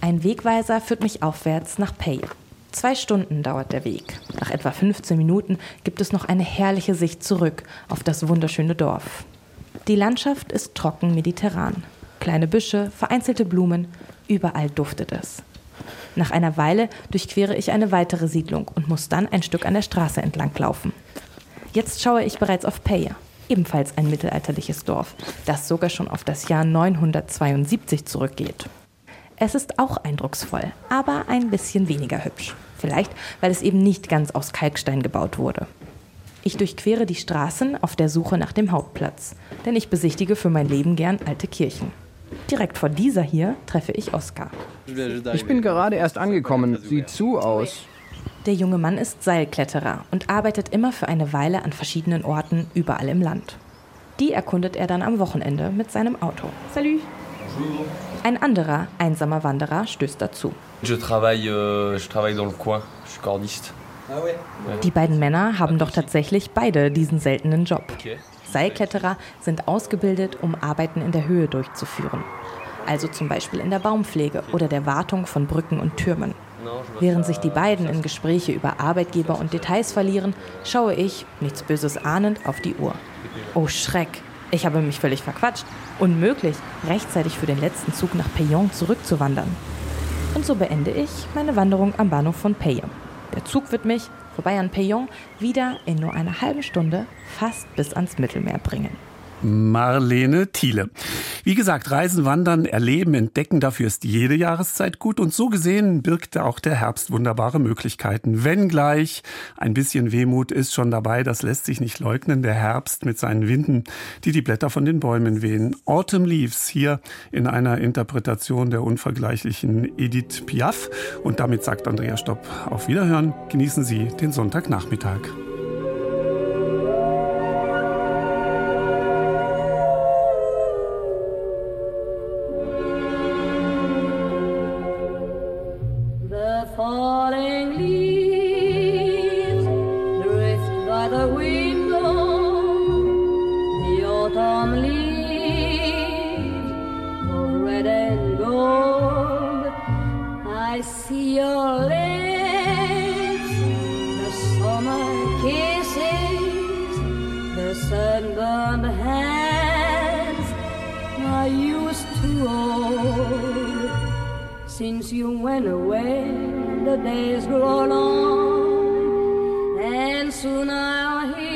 Ein Wegweiser führt mich aufwärts nach Pay, Zwei Stunden dauert der Weg. Nach etwa 15 Minuten gibt es noch eine herrliche Sicht zurück auf das wunderschöne Dorf. Die Landschaft ist trocken mediterran. Kleine Büsche, vereinzelte Blumen, überall duftet es. Nach einer Weile durchquere ich eine weitere Siedlung und muss dann ein Stück an der Straße entlang laufen. Jetzt schaue ich bereits auf Peja, ebenfalls ein mittelalterliches Dorf, das sogar schon auf das Jahr 972 zurückgeht. Es ist auch eindrucksvoll, aber ein bisschen weniger hübsch. Vielleicht, weil es eben nicht ganz aus Kalkstein gebaut wurde. Ich durchquere die Straßen auf der Suche nach dem Hauptplatz, denn ich besichtige für mein Leben gern alte Kirchen. Direkt vor dieser hier treffe ich Oskar. Ich bin gerade erst angekommen. Sieht zu aus. Der junge Mann ist Seilkletterer und arbeitet immer für eine Weile an verschiedenen Orten überall im Land. Die erkundet er dann am Wochenende mit seinem Auto. Salut! Ein anderer, einsamer Wanderer stößt dazu. Euh, Die beiden Männer haben doch tatsächlich beide diesen seltenen Job. Seilkletterer sind ausgebildet, um Arbeiten in der Höhe durchzuführen. Also zum Beispiel in der Baumpflege oder der Wartung von Brücken und Türmen. Während sich die beiden in Gespräche über Arbeitgeber und Details verlieren, schaue ich, nichts Böses ahnend, auf die Uhr. Oh Schreck, Ich habe mich völlig verquatscht. Unmöglich, rechtzeitig für den letzten Zug nach Payon zurückzuwandern. Und so beende ich meine Wanderung am Bahnhof von Payon. Der Zug wird mich, vorbei an Payon, wieder in nur einer halben Stunde fast bis ans Mittelmeer bringen. Marlene Thiele. Wie gesagt, Reisen, Wandern, Erleben, Entdecken, dafür ist jede Jahreszeit gut und so gesehen birgt auch der Herbst wunderbare Möglichkeiten. Wenngleich ein bisschen Wehmut ist schon dabei, das lässt sich nicht leugnen, der Herbst mit seinen Winden, die die Blätter von den Bäumen wehen. Autumn Leaves hier in einer Interpretation der unvergleichlichen Edith Piaf und damit sagt Andrea Stopp auf Wiederhören. Genießen Sie den Sonntagnachmittag. Your lips, the summer kisses, the sunburned hands I used to hold. Since you went away, the days grow long, and soon I'll hear